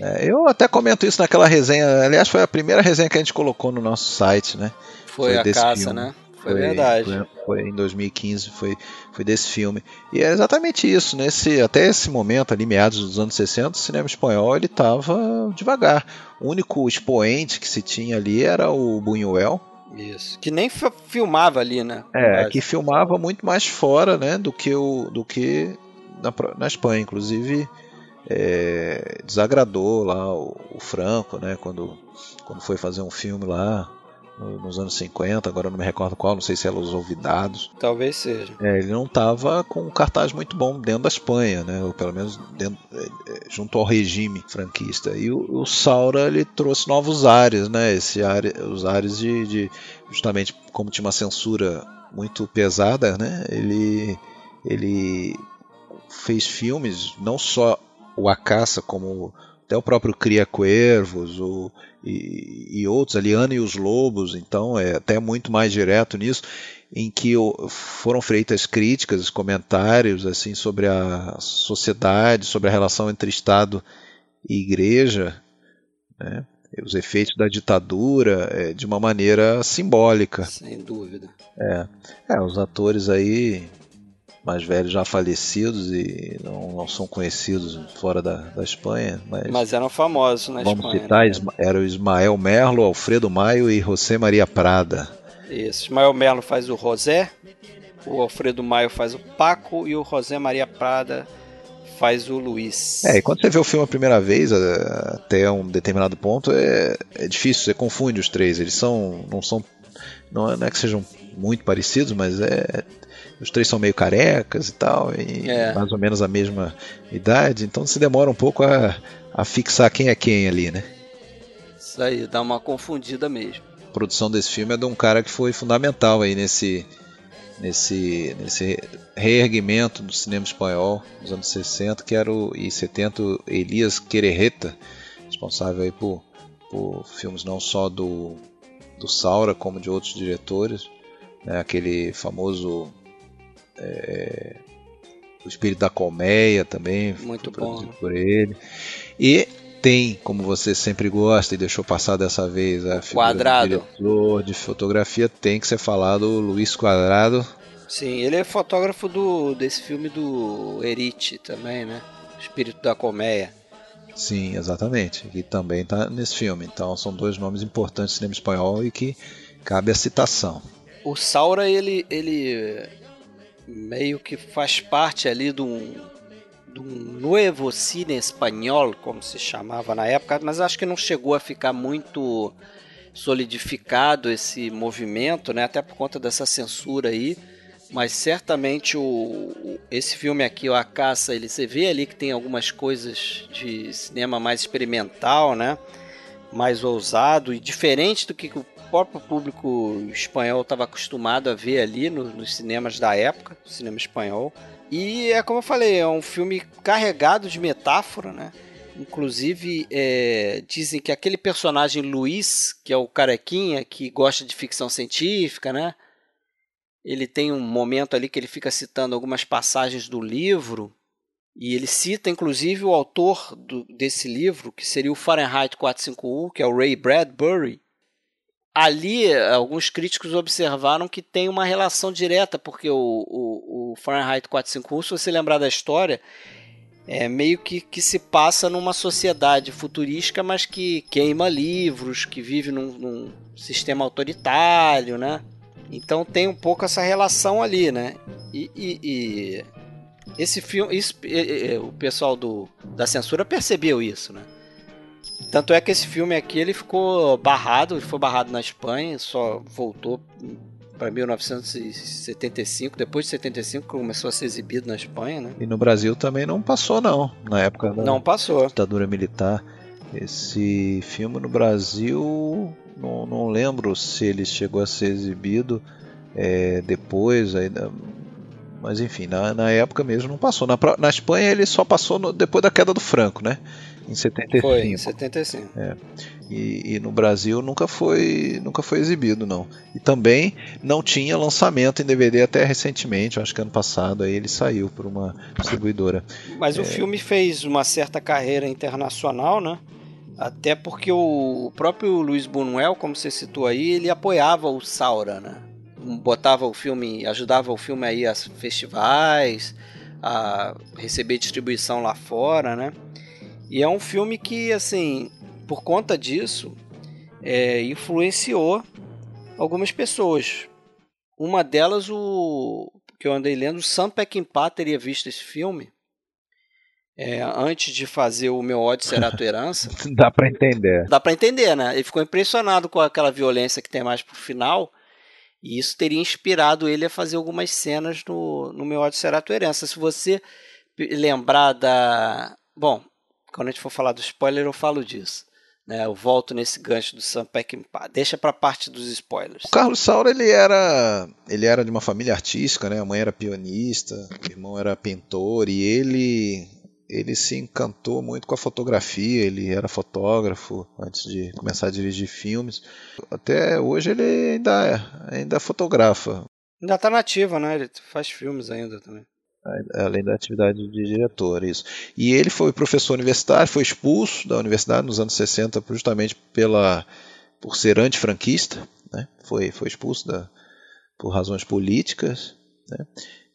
É, eu até comento isso naquela resenha. Aliás, foi a primeira resenha que a gente colocou no nosso site, né? Foi, foi a caça, filme. né? Foi, verdade. Foi, foi, em 2015, foi, foi desse filme. E é exatamente isso, nesse, até esse momento, ali, meados dos anos 60, o cinema espanhol ele estava devagar. O único expoente que se tinha ali era o Buñuel. Isso. Que nem filmava ali, né? É, que filmava muito mais fora, né, do que o do que na, na Espanha, inclusive é, desagradou lá o, o, Franco, né, quando, quando foi fazer um filme lá nos anos 50, agora não me recordo qual, não sei se era Os Olvidados. Talvez seja. É, ele não estava com um cartaz muito bom dentro da Espanha, né, ou pelo menos dentro, é, é, junto ao regime franquista. E o, o, Saura ele trouxe novos ares, né, esse ar, os ares de, de justamente como tinha uma censura muito pesada, né, ele ele fez filmes não só o A Caça, como até o próprio Cria Cuervos o, e, e, outros, ali, Ana e os Lobos, então é até muito mais direto nisso, em que foram feitas críticas, comentários assim sobre a sociedade, sobre a relação entre Estado e Igreja, né? os efeitos da ditadura é, de uma maneira simbólica. Sem dúvida. É, é os atores aí mais velhos já falecidos e não, não são conhecidos fora da, da Espanha. Mas, mas eram famosos na vamos Espanha. Citar, né? era o Ismael Merlo, Alfredo Maio e José Maria Prada. Isso, Ismael Merlo faz o José, o Alfredo Maio faz o Paco e o José Maria Prada faz o Luiz. É, e quando você vê o filme a primeira vez, até um determinado ponto, é, é difícil, você confunde os três. Eles são. não são. Não é, não é que sejam muito parecidos, mas é, os três são meio carecas e tal, e é. mais ou menos a mesma idade, então se demora um pouco a, a fixar quem é quem ali, né? Isso aí, dá uma confundida mesmo. A produção desse filme é de um cara que foi fundamental aí nesse, nesse, nesse reerguimento do cinema espanhol nos anos 60, que era o, e 70, Elias Quererreta, responsável aí por, por filmes não só do, do Saura, como de outros diretores, né, aquele famoso é, o Espírito da Colmeia também, muito bom por ele. E tem, como você sempre gosta e deixou passar dessa vez, a figura Quadrado. do diretor de fotografia tem que ser falado Luiz Quadrado. Sim, ele é fotógrafo do desse filme do Erite também, né? Espírito da Colmeia. Sim, exatamente. E também está nesse filme. Então são dois nomes importantes do cinema espanhol e que cabe a citação. O Saura, ele, ele meio que faz parte ali de um, de um novo cine espanhol, como se chamava na época, mas acho que não chegou a ficar muito solidificado esse movimento, né? Até por conta dessa censura aí. Mas certamente o, esse filme aqui, o A Caça, ele você vê ali que tem algumas coisas de cinema mais experimental, né? Mais ousado e diferente do que o próprio público espanhol estava acostumado a ver ali no, nos cinemas da época, cinema espanhol. E é como eu falei, é um filme carregado de metáfora, né? Inclusive, é, dizem que aquele personagem Luiz, que é o carequinha, que gosta de ficção científica, né? Ele tem um momento ali que ele fica citando algumas passagens do livro E ele cita, inclusive, o autor do, desse livro, que seria o Fahrenheit 451, que é o Ray Bradbury. Ali, alguns críticos observaram que tem uma relação direta, porque o, o, o Fahrenheit 451, se você lembrar da história, é meio que, que se passa numa sociedade futurística, mas que queima livros, que vive num, num sistema autoritário, né? Então tem um pouco essa relação ali, né? E, e, e esse filme, isso, o pessoal do, da censura percebeu isso, né? Tanto é que esse filme aqui ele ficou barrado, ele foi barrado na Espanha, só voltou para 1975, depois de 75 começou a ser exibido na Espanha, né? E no Brasil também não passou não, na época da não passou. ditadura militar. Esse filme no Brasil, não, não lembro se ele chegou a ser exibido é, depois, ainda, mas enfim, na, na época mesmo não passou. Na, na Espanha ele só passou no, depois da queda do Franco, né? Em 75. Foi, em 75. É. E, e, no Brasil nunca foi, nunca foi exibido, não. E também não tinha lançamento em DVD até recentemente, acho que ano passado, aí ele saiu por uma distribuidora. Mas é... o filme fez uma certa carreira internacional, né? Até porque o próprio Luiz Buñuel, como você citou aí, ele apoiava o Saura, né? Botava o filme, ajudava o filme aí a festivais, a receber distribuição lá fora, né? E é um filme que, assim, por conta disso, é, influenciou algumas pessoas. Uma delas, o que eu andei lendo, o Sam Peckinpah teria visto esse filme é, antes de fazer o meu ódio será tua herança. *laughs* Dá para entender. Dá para entender, né? Ele ficou impressionado com aquela violência que tem mais pro final. E isso teria inspirado ele a fazer algumas cenas no, no meu ódio será tua herança. Se você lembrar da. Bom, quando a gente for falar do spoiler, eu falo disso. Né, eu volto nesse gancho do Sam Peckinpah. Deixa para parte dos spoilers. O Carlos Saura ele era ele era de uma família artística, né? A mãe era pianista, o irmão era pintor e ele ele se encantou muito com a fotografia. Ele era fotógrafo antes de começar a dirigir filmes. Até hoje ele ainda ainda fotografa. Ainda está nativa, né? Ele faz filmes ainda também além da atividade de diretor, isso. E ele foi professor universitário, foi expulso da universidade nos anos 60 justamente pela por ser antifranquista, né? Foi foi expulso da, por razões políticas, né?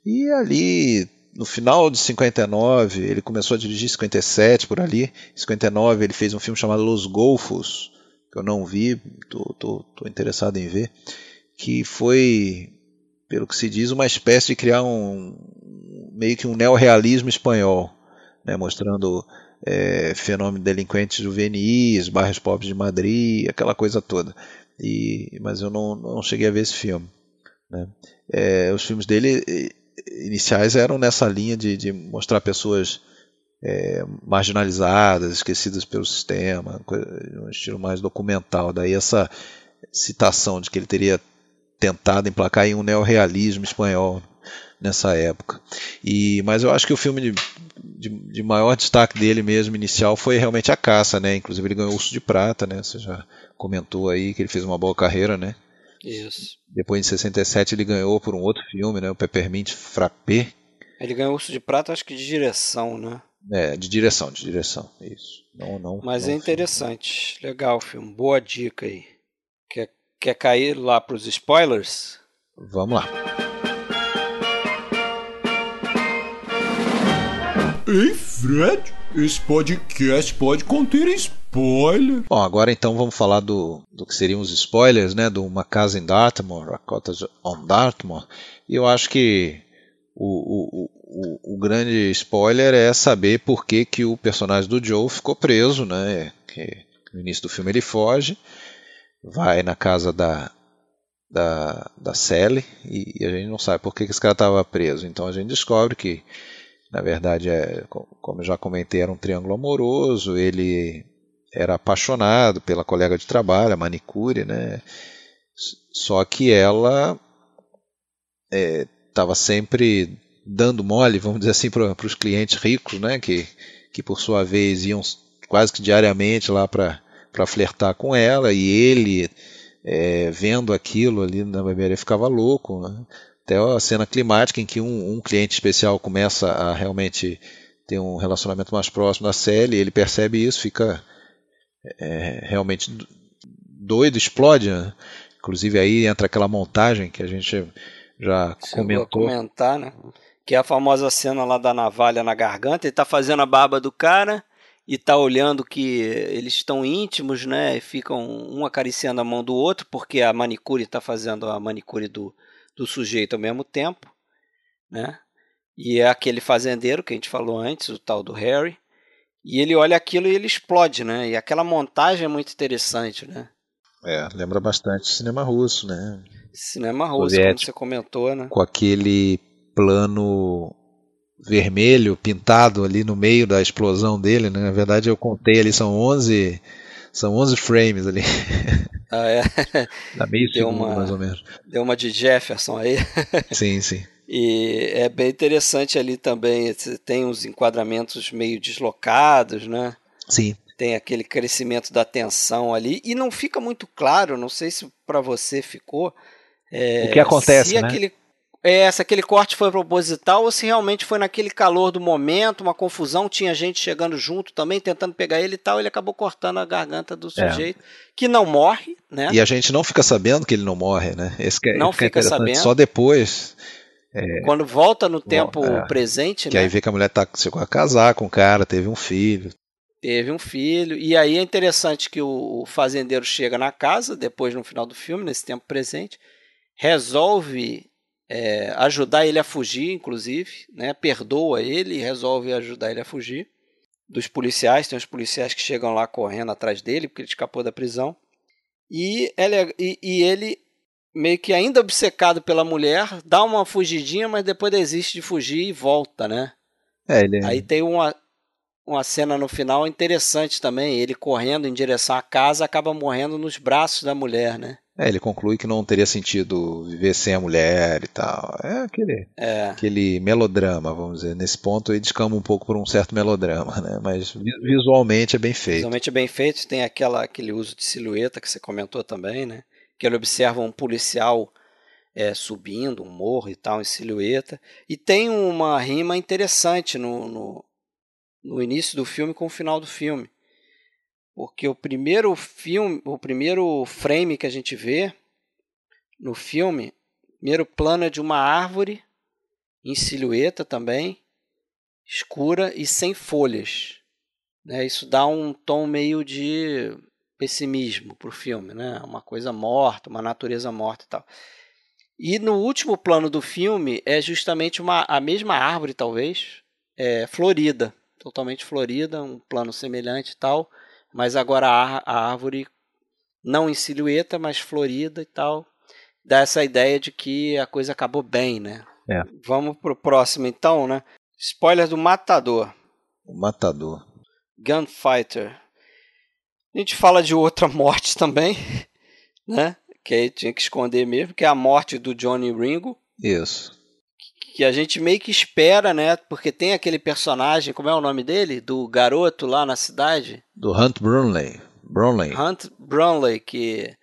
E ali no final de 59, ele começou a dirigir 57 por ali. Em 59 ele fez um filme chamado Los Golfos, que eu não vi, tô interessado em ver, que foi pelo que se diz, uma espécie de criar um meio que um neorrealismo espanhol, né, mostrando é, fenômeno de delinquentes juvenis, bairros pobres de Madrid, aquela coisa toda. E, mas eu não, não cheguei a ver esse filme. Né. É, os filmes dele iniciais eram nessa linha de, de mostrar pessoas é, marginalizadas, esquecidas pelo sistema, um estilo mais documental. Daí essa citação de que ele teria tentado emplacar em um neorrealismo espanhol nessa época. E, mas eu acho que o filme de, de, de, maior destaque dele mesmo, inicial, foi realmente A Caça, né? Inclusive ele ganhou o Urso de Prata, né? Você já comentou aí que ele fez uma boa carreira, né? Isso. Depois, em 67, ele ganhou por um outro filme, né? O Peppermint Frappé. Ele ganhou o Urso de Prata, acho que de direção, né? É, de direção, de direção, isso. Não, não, Mas não é interessante, filme. legal o filme, boa dica aí. Quer, quer cair lá para os spoilers? Vamos lá. Ei, Fred, esse podcast pode conter spoiler. Bom, agora então vamos falar do, do que seriam os spoilers, né? Do Uma Casa em Dartmoor, a Cottage on Dartmoor. E eu acho que o, o, o, o, grande spoiler é saber por que, que o personagem do Joe ficou preso, né? Que no início do filme ele foge, vai na casa da, da, da Sally e, e a gente não sabe por que, que esse cara estava preso. Então a gente descobre que na verdade, é, como eu já comentei, era um triângulo amoroso. Ele era apaixonado pela colega de trabalho, a manicure, né? Só que ela estava é, sempre dando mole, vamos dizer assim, para os clientes ricos, né? Que, que por sua vez iam quase que diariamente lá para flertar com ela e ele é, vendo aquilo ali na barbearia ficava louco. Né? Até a cena climática em que um, um cliente especial começa a realmente ter um relacionamento mais próximo da Sally, ele percebe isso, fica é, realmente doido, explode. Né? Inclusive aí entra aquela montagem que a gente já Chegou comentou. Comentar, né? Que é a famosa cena lá da navalha na garganta, ele tá fazendo a barba do cara e tá olhando que eles estão íntimos, né? E ficam um acariciando a mão do outro, porque a manicure está fazendo a manicure do, do sujeito ao mesmo tempo, né? E é aquele fazendeiro que a gente falou antes, o tal do Harry. E ele olha aquilo e ele explode, né? E aquela montagem é muito interessante, né? É, lembra bastante cinema russo, né? Cinema russo, como você comentou, né? Com aquele plano vermelho pintado ali no meio da explosão dele, né? Na verdade eu contei ali são 11 são 11 frames ali. *laughs* Ah, é. Dá *laughs* meio deu segundo, uma, mais ou menos. Deu uma de Jefferson aí. *laughs* Sim, sim. E é bem interessante ali também, tem uns enquadramentos meio deslocados, né? Sim. Tem aquele crescimento da tensão ali e não fica muito claro, não sei se para você ficou. É, o que acontece, se né? Aquele, é, se aquele corte foi proposital ou se realmente foi naquele calor do momento, uma confusão, tinha gente chegando junto também, tentando pegar ele e tal, ele acabou cortando a garganta do é. sujeito, é. que não morre, né? E a gente não fica sabendo que ele não morre, né? Esse que é, não fica sabendo. Só depois. É, Quando volta no tempo é, presente, que né? aí vê que a mulher tá, chegou a casar com o cara, teve um filho. Teve um filho. E aí é interessante que o fazendeiro chega na casa, depois no final do filme, nesse tempo presente, resolve é, ajudar ele a fugir, inclusive, né? perdoa ele e resolve ajudar ele a fugir dos policiais. Tem os policiais que chegam lá correndo atrás dele porque ele escapou da prisão. E ele, e, e ele meio que ainda obcecado pela mulher, dá uma fugidinha, mas depois desiste de fugir e volta, né? É, ele... Aí tem uma, uma cena no final interessante também, ele correndo em direção à casa, acaba morrendo nos braços da mulher, né? É, ele conclui que não teria sentido viver sem a mulher e tal. É aquele, é. aquele melodrama, vamos dizer. Nesse ponto ele descamba um pouco por um certo melodrama, né? Mas visualmente é bem feito. Visualmente é bem feito. Tem aquela, aquele uso de silhueta que você comentou também, né? Que ele observa um policial é, subindo um morro e tal em silhueta. E tem uma rima interessante no, no, no início do filme com o final do filme porque o primeiro filme, o primeiro frame que a gente vê no filme, primeiro plano é de uma árvore em silhueta também, escura e sem folhas. Né? Isso dá um tom meio de pessimismo para o filme, né? uma coisa morta, uma natureza morta e tal. E no último plano do filme é justamente uma, a mesma árvore, talvez, é, florida, totalmente florida, um plano semelhante e tal, mas agora a, a árvore não em silhueta, mas florida e tal, dá essa ideia de que a coisa acabou bem, né? É. Vamos pro próximo então, né? Spoiler do Matador. O Matador. Gunfighter. A gente fala de outra *laughs* morte também, né? Que aí tinha que esconder mesmo, que é a morte do Johnny Ringo. Isso que a gente meio que espera, né? Porque tem aquele personagem, como é o nome dele? Do garoto lá na cidade? Do Hunt Brunley. Brunley. Hunt Brunley, que,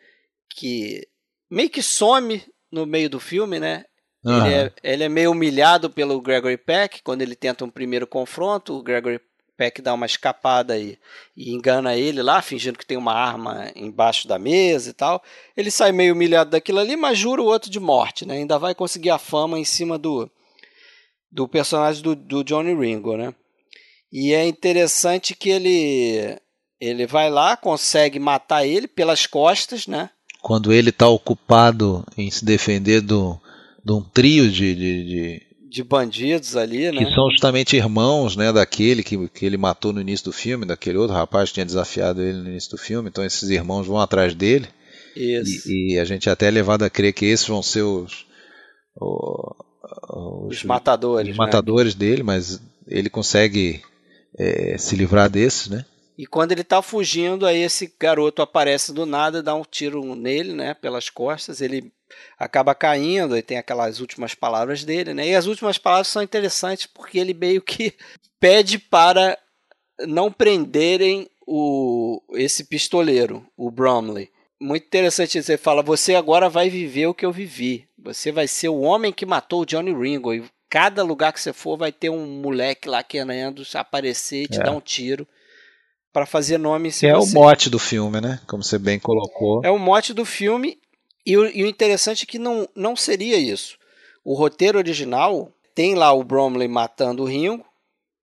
que meio que some no meio do filme, né? Uhum. Ele, é, ele é meio humilhado pelo Gregory Peck quando ele tenta um primeiro confronto. O Gregory Peck dá uma escapada aí e engana ele lá, fingindo que tem uma arma embaixo da mesa e tal. Ele sai meio humilhado daquilo ali, mas jura o outro de morte, né? Ainda vai conseguir a fama em cima do, do personagem do, do Johnny Ringo, né? E é interessante que ele ele vai lá, consegue matar ele pelas costas, né? Quando ele está ocupado em se defender do, de um trio de, de, de, de bandidos ali, né? Que são justamente irmãos, né, daquele que, que ele matou no início do filme, daquele outro rapaz que tinha desafiado ele no início do filme. Então esses irmãos vão atrás dele. Isso. E, e a gente é até é levado a crer que esses vão ser os, os, os matadores, os matadores né? dele, mas ele consegue é, se livrar desses, né? E quando ele está fugindo, aí esse garoto aparece do nada, dá um tiro nele, né, pelas costas. Ele acaba caindo e tem aquelas últimas palavras dele, né? E as últimas palavras são interessantes porque ele meio que *laughs* pede para não prenderem o esse pistoleiro, o Bromley. Muito interessante. Ele fala: Você agora vai viver o que eu vivi. Você vai ser o homem que matou o Johnny Ringo. E cada lugar que você for vai ter um moleque lá querendo aparecer e te É. dar um tiro para fazer nome em Que é o você. mote do filme, né? Como você bem colocou. É o mote do filme e o, e o interessante é que não, não seria isso. O roteiro original tem lá o Bromley matando o Ringo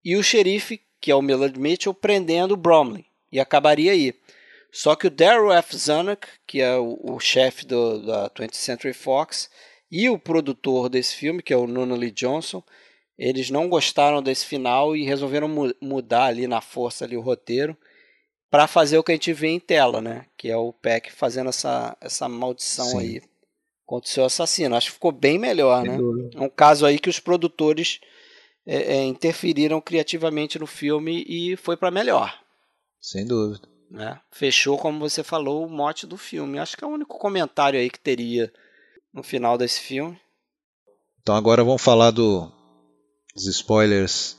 e o xerife, que é o Millard Mitchell, prendendo o Bromley. E acabaria aí. Só que o Darryl F. Zanuck, que é o, o chefe do- da 20th Century Fox, e o produtor desse filme, que é o Nuno Lee Johnson, eles não gostaram desse final e resolveram mu- mudar ali na força ali o roteiro para fazer o que a gente vê em tela, né? Que é o Peck fazendo essa, essa maldição Sim. aí contra o seu assassino. Acho que ficou bem melhor, né? É um caso aí que os produtores é, é, interferiram criativamente no filme e foi para melhor. Sem dúvida. Né? Fechou, como você falou, o mote do filme. Acho que é o único comentário aí que teria no final desse filme. Então agora vamos falar do, dos spoilers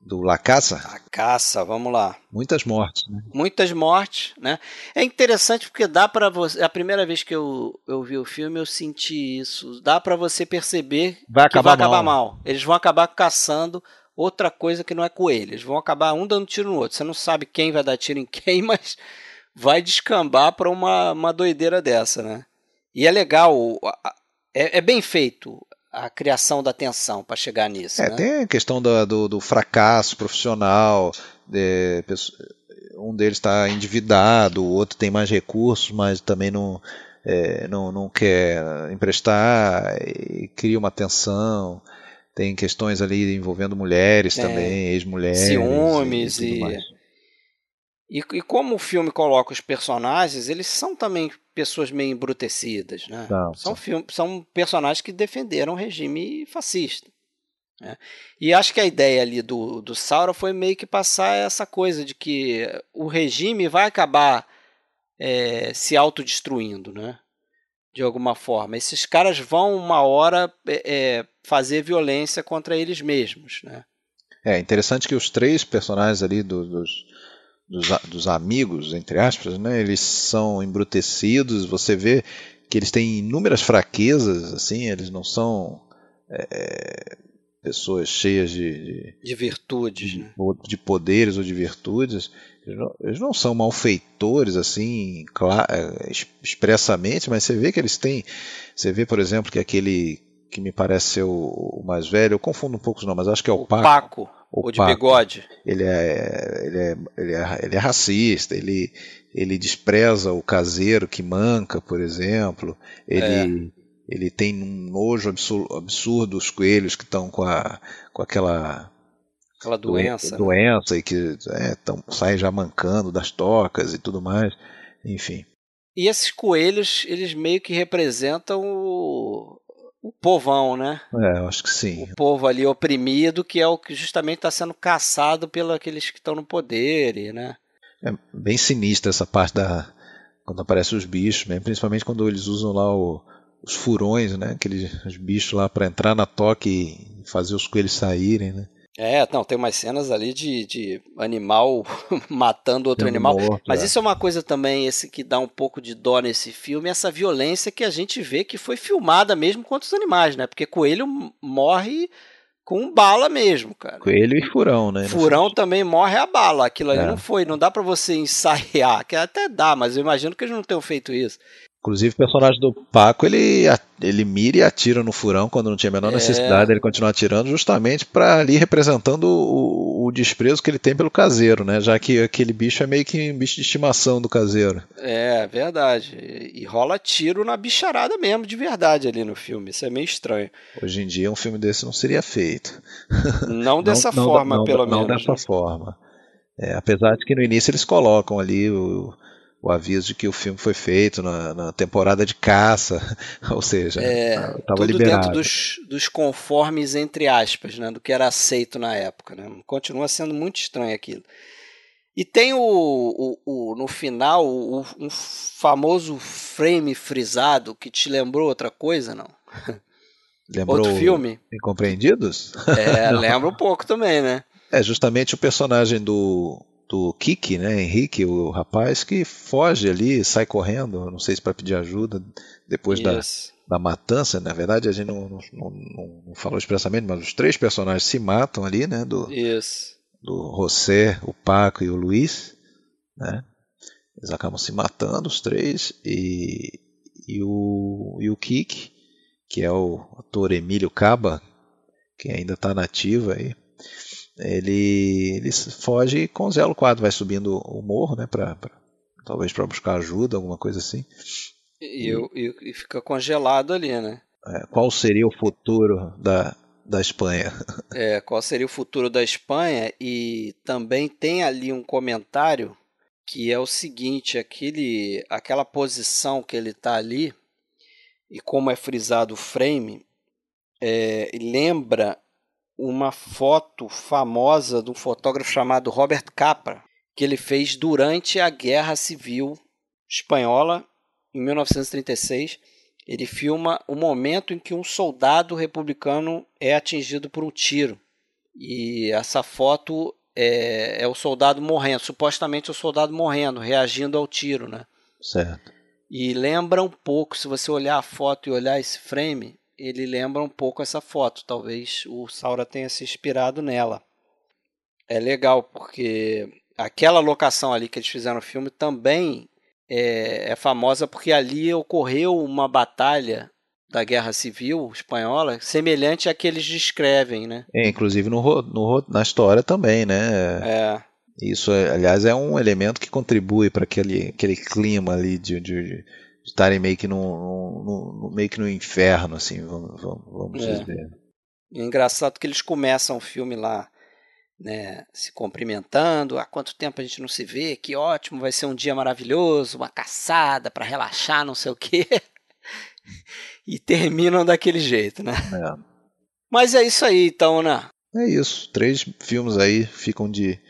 do La Caça. A caça, vamos lá. Muitas mortes, né? Muitas mortes, né? É interessante porque dá para você. A primeira vez que eu, eu vi o filme, eu senti isso. Dá para você perceber Vai que acabar vai acabar mal. mal. Eles vão acabar caçando outra coisa que não é coelho. Eles vão acabar um dando tiro no outro. Você não sabe quem vai dar tiro em quem, *laughs* mas vai descambar para uma, uma doideira dessa, né? E é legal, é, é bem feito a criação da tensão para chegar nisso, É, né? tem a questão da- do, do fracasso profissional, de, um deles está endividado, o outro tem mais recursos, mas também não, é, não, não quer emprestar, e cria uma tensão. Tem questões ali envolvendo mulheres Tem. também, ex-mulheres. Ciúmes e- mais. E, e como o filme coloca os personagens, eles são também pessoas meio embrutecidas, né? São, são, são. filme- são personagens que defenderam o regime fascista. né? E acho que a ideia ali do, do Saura foi meio que passar essa coisa de que o regime vai acabar é, se autodestruindo, né? De alguma forma. Esses caras vão, uma hora, é, é, fazer violência contra eles mesmos, né? É interessante que os três personagens ali do- dos, dos, dos amigos, entre aspas, né, eles são embrutecidos. Você vê que eles têm inúmeras fraquezas, assim, eles não são é, pessoas cheias de, de, De virtudes, né? ou de poderes ou de virtudes. Eles não, eles não são malfeitores, assim, é, es- expressamente, mas você vê que eles têm. Você vê, por exemplo, que aquele que me parece ser o, mais velho, eu confundo um pouco os nomes, acho que é o, O Paco. Paco, o o de Paco. bigode. Ele é, ele é, ele é, ele é racista, ele, ele despreza o caseiro que manca, por exemplo. Ele, ele tem um nojo absur- absurdo os coelhos que estão com, a, com aquela Aquela doença. né? doença e que é, tão, saem já mancando das tocas e tudo mais. Enfim. E esses coelhos, eles meio que representam o, o povão, né? É, eu acho que sim. O povo ali oprimido, que é o que justamente está sendo caçado pelos aqueles que estão no poder, e, né? É bem sinistra essa parte da. Quando aparecem os bichos, principalmente quando eles usam lá o- os furões, né? Aqueles os bichos lá para entrar na toca e fazer os coelhos saírem, né? É, não, tem umas cenas ali de, de animal *laughs* matando outro animal. morto, Mas é. isso é uma coisa também, esse que dá um pouco de dó nesse filme, essa violência que a gente vê que foi filmada mesmo contra os animais, né? Porque coelho morre com bala mesmo, cara. Coelho e furão, né? Furão também morre a bala. Aquilo ali É. não foi, não dá pra você ensaiar, *laughs* que até dá, mas eu imagino que eles não tenham feito isso. Inclusive o personagem do Paco, ele, ele mira e atira no furão quando não tinha a menor É. necessidade dele continuar atirando, justamente para ali representando o, o desprezo que ele tem pelo caseiro, né? Já que aquele bicho é meio que um bicho de estimação do caseiro. É, verdade. E rola tiro na bicharada mesmo, de verdade, ali no filme. Isso é meio estranho. Hoje em dia um filme desse não seria feito. Não *laughs* dessa Não- não- forma, não- pelo não menos. dessa né? forma. É, apesar de que no início eles colocam ali o, o aviso de que o filme foi feito na, na temporada de caça, *laughs* ou seja, É, estava Tudo liberado. dentro dos, dos conformes, entre aspas, né? Do que era aceito na época, né? Continua sendo muito estranho aquilo. E tem o, o, o- no final o, um famoso frame frisado que te lembrou outra coisa, não? *laughs* Lembrou Outro filme? Incompreendidos? É, *laughs* lembra um pouco também, né? É justamente o personagem do, do Kiki, né, Henrique, o rapaz que foge ali, sai correndo, não sei se para pedir ajuda depois da, da matança. Na verdade, a gente não, não, não, não, falou expressamente, mas os três personagens se matam ali, né? Do. Do José, o Paco e o Luiz, né? Eles acabam se matando, os três, e, e o, e o Kik, que é o ator Emílio Caba, que ainda está nativo aí, ele, ele foge com o Zé Quadro, vai subindo o morro, né, pra, pra talvez para buscar ajuda, alguma coisa assim. E, e, e fica congelado ali, né? É, qual seria o futuro da, da Espanha? *laughs* É, qual seria o futuro da Espanha? E também tem ali um comentário que é o seguinte, aquele, aquela posição que ele está ali e como é frisado o frame, é, lembra uma foto famosa de um fotógrafo chamado Robert Capa, que ele fez durante a Guerra Civil Espanhola, em 1936. Ele filma o momento em que um soldado republicano é atingido por um tiro. E essa foto é, é o soldado morrendo, supostamente o soldado morrendo, reagindo ao tiro, né? Certo. E lembra um pouco, se você olhar a foto e olhar esse frame, ele lembra um pouco essa foto. Talvez o Saura tenha se inspirado nela. É legal porque aquela locação ali que eles fizeram no filme também é, é famosa porque ali ocorreu uma batalha da Guerra Civil Espanhola semelhante à que eles descrevem, né? É, inclusive no, no, na história também, né? É. Isso, aliás, é um elemento que contribui para aquele, aquele clima ali de, de, de estarem meio que no, meio que no inferno, assim, vamos, vamos é. dizer. É engraçado que eles começam o filme lá né, se cumprimentando. Há quanto tempo a gente não se vê? Que ótimo, vai ser um dia maravilhoso, uma caçada para relaxar, não sei o quê. *laughs* e terminam daquele jeito, né? É. Mas é isso aí, então, né? É isso. Três filmes aí ficam de,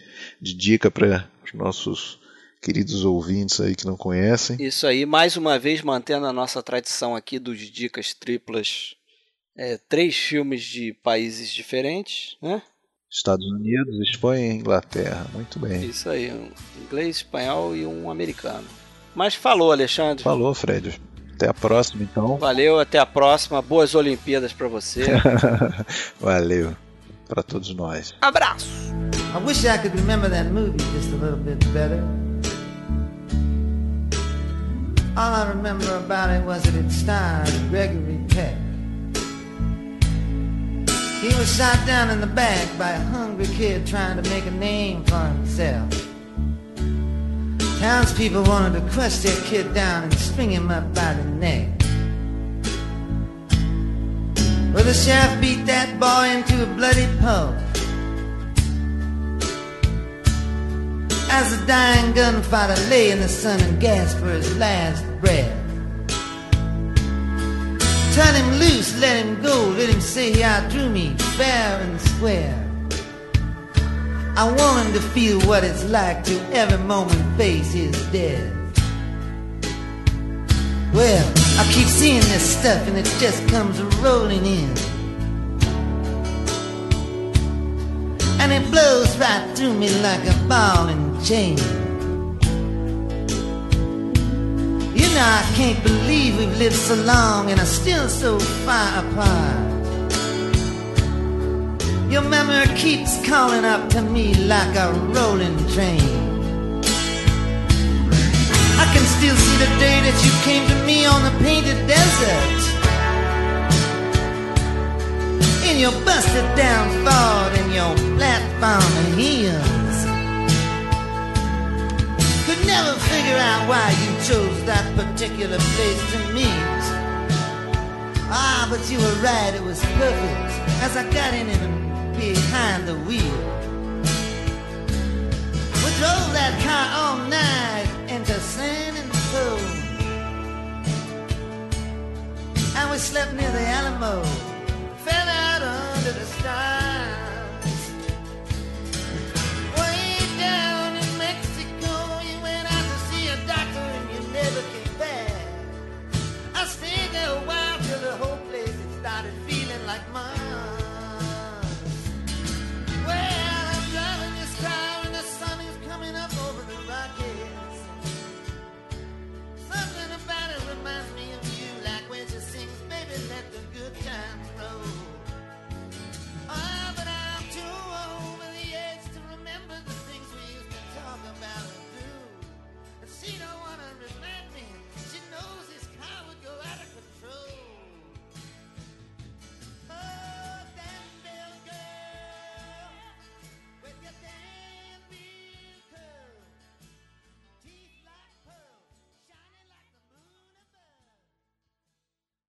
de dica para os nossos queridos ouvintes aí que não conhecem. Isso aí, mais uma vez mantendo a nossa tradição aqui dos dicas triplas. É, três filmes de países diferentes, né? Estados Unidos, Espanha e Inglaterra. Muito bem. Isso aí, um inglês, espanhol e um americano. Mas falou, Alexandre. Falou, Fred. Até a próxima, então. Valeu, até a próxima. Boas Olimpíadas para você. *laughs* Valeu para todos nós. Abraço. I wish I could remember that movie just a little bit better. All I remember about it was that it starred Gregory Peck. He was shot down in the back by a hungry kid trying to make a name for himself. Townspeople wanted to crush their kid down and string him up by the neck. Well, the sheriff beat that boy into a bloody pulp. As the dying gunfighter lay in the sun and gasped for his last breath. Turn him loose, let him go, let him say he outdrew me fair and square. I want him to feel what it's like to every moment face his death. Well, I keep seeing this stuff and it just comes rolling in. And it blows right through me like a ball and You know, I can't believe we've lived so long and are still so far apart. Your memory keeps calling up to me like a rolling train. I can still see the day that you came to me on the painted desert. In your busted down Ford and your platform heels never figure out why you chose that particular place to meet. Ah, but you were right, it was perfect as I got in and behind the wheel. We drove that car all night into San Antonio. And we slept near the Alamo, fell out under the stars. does that mean?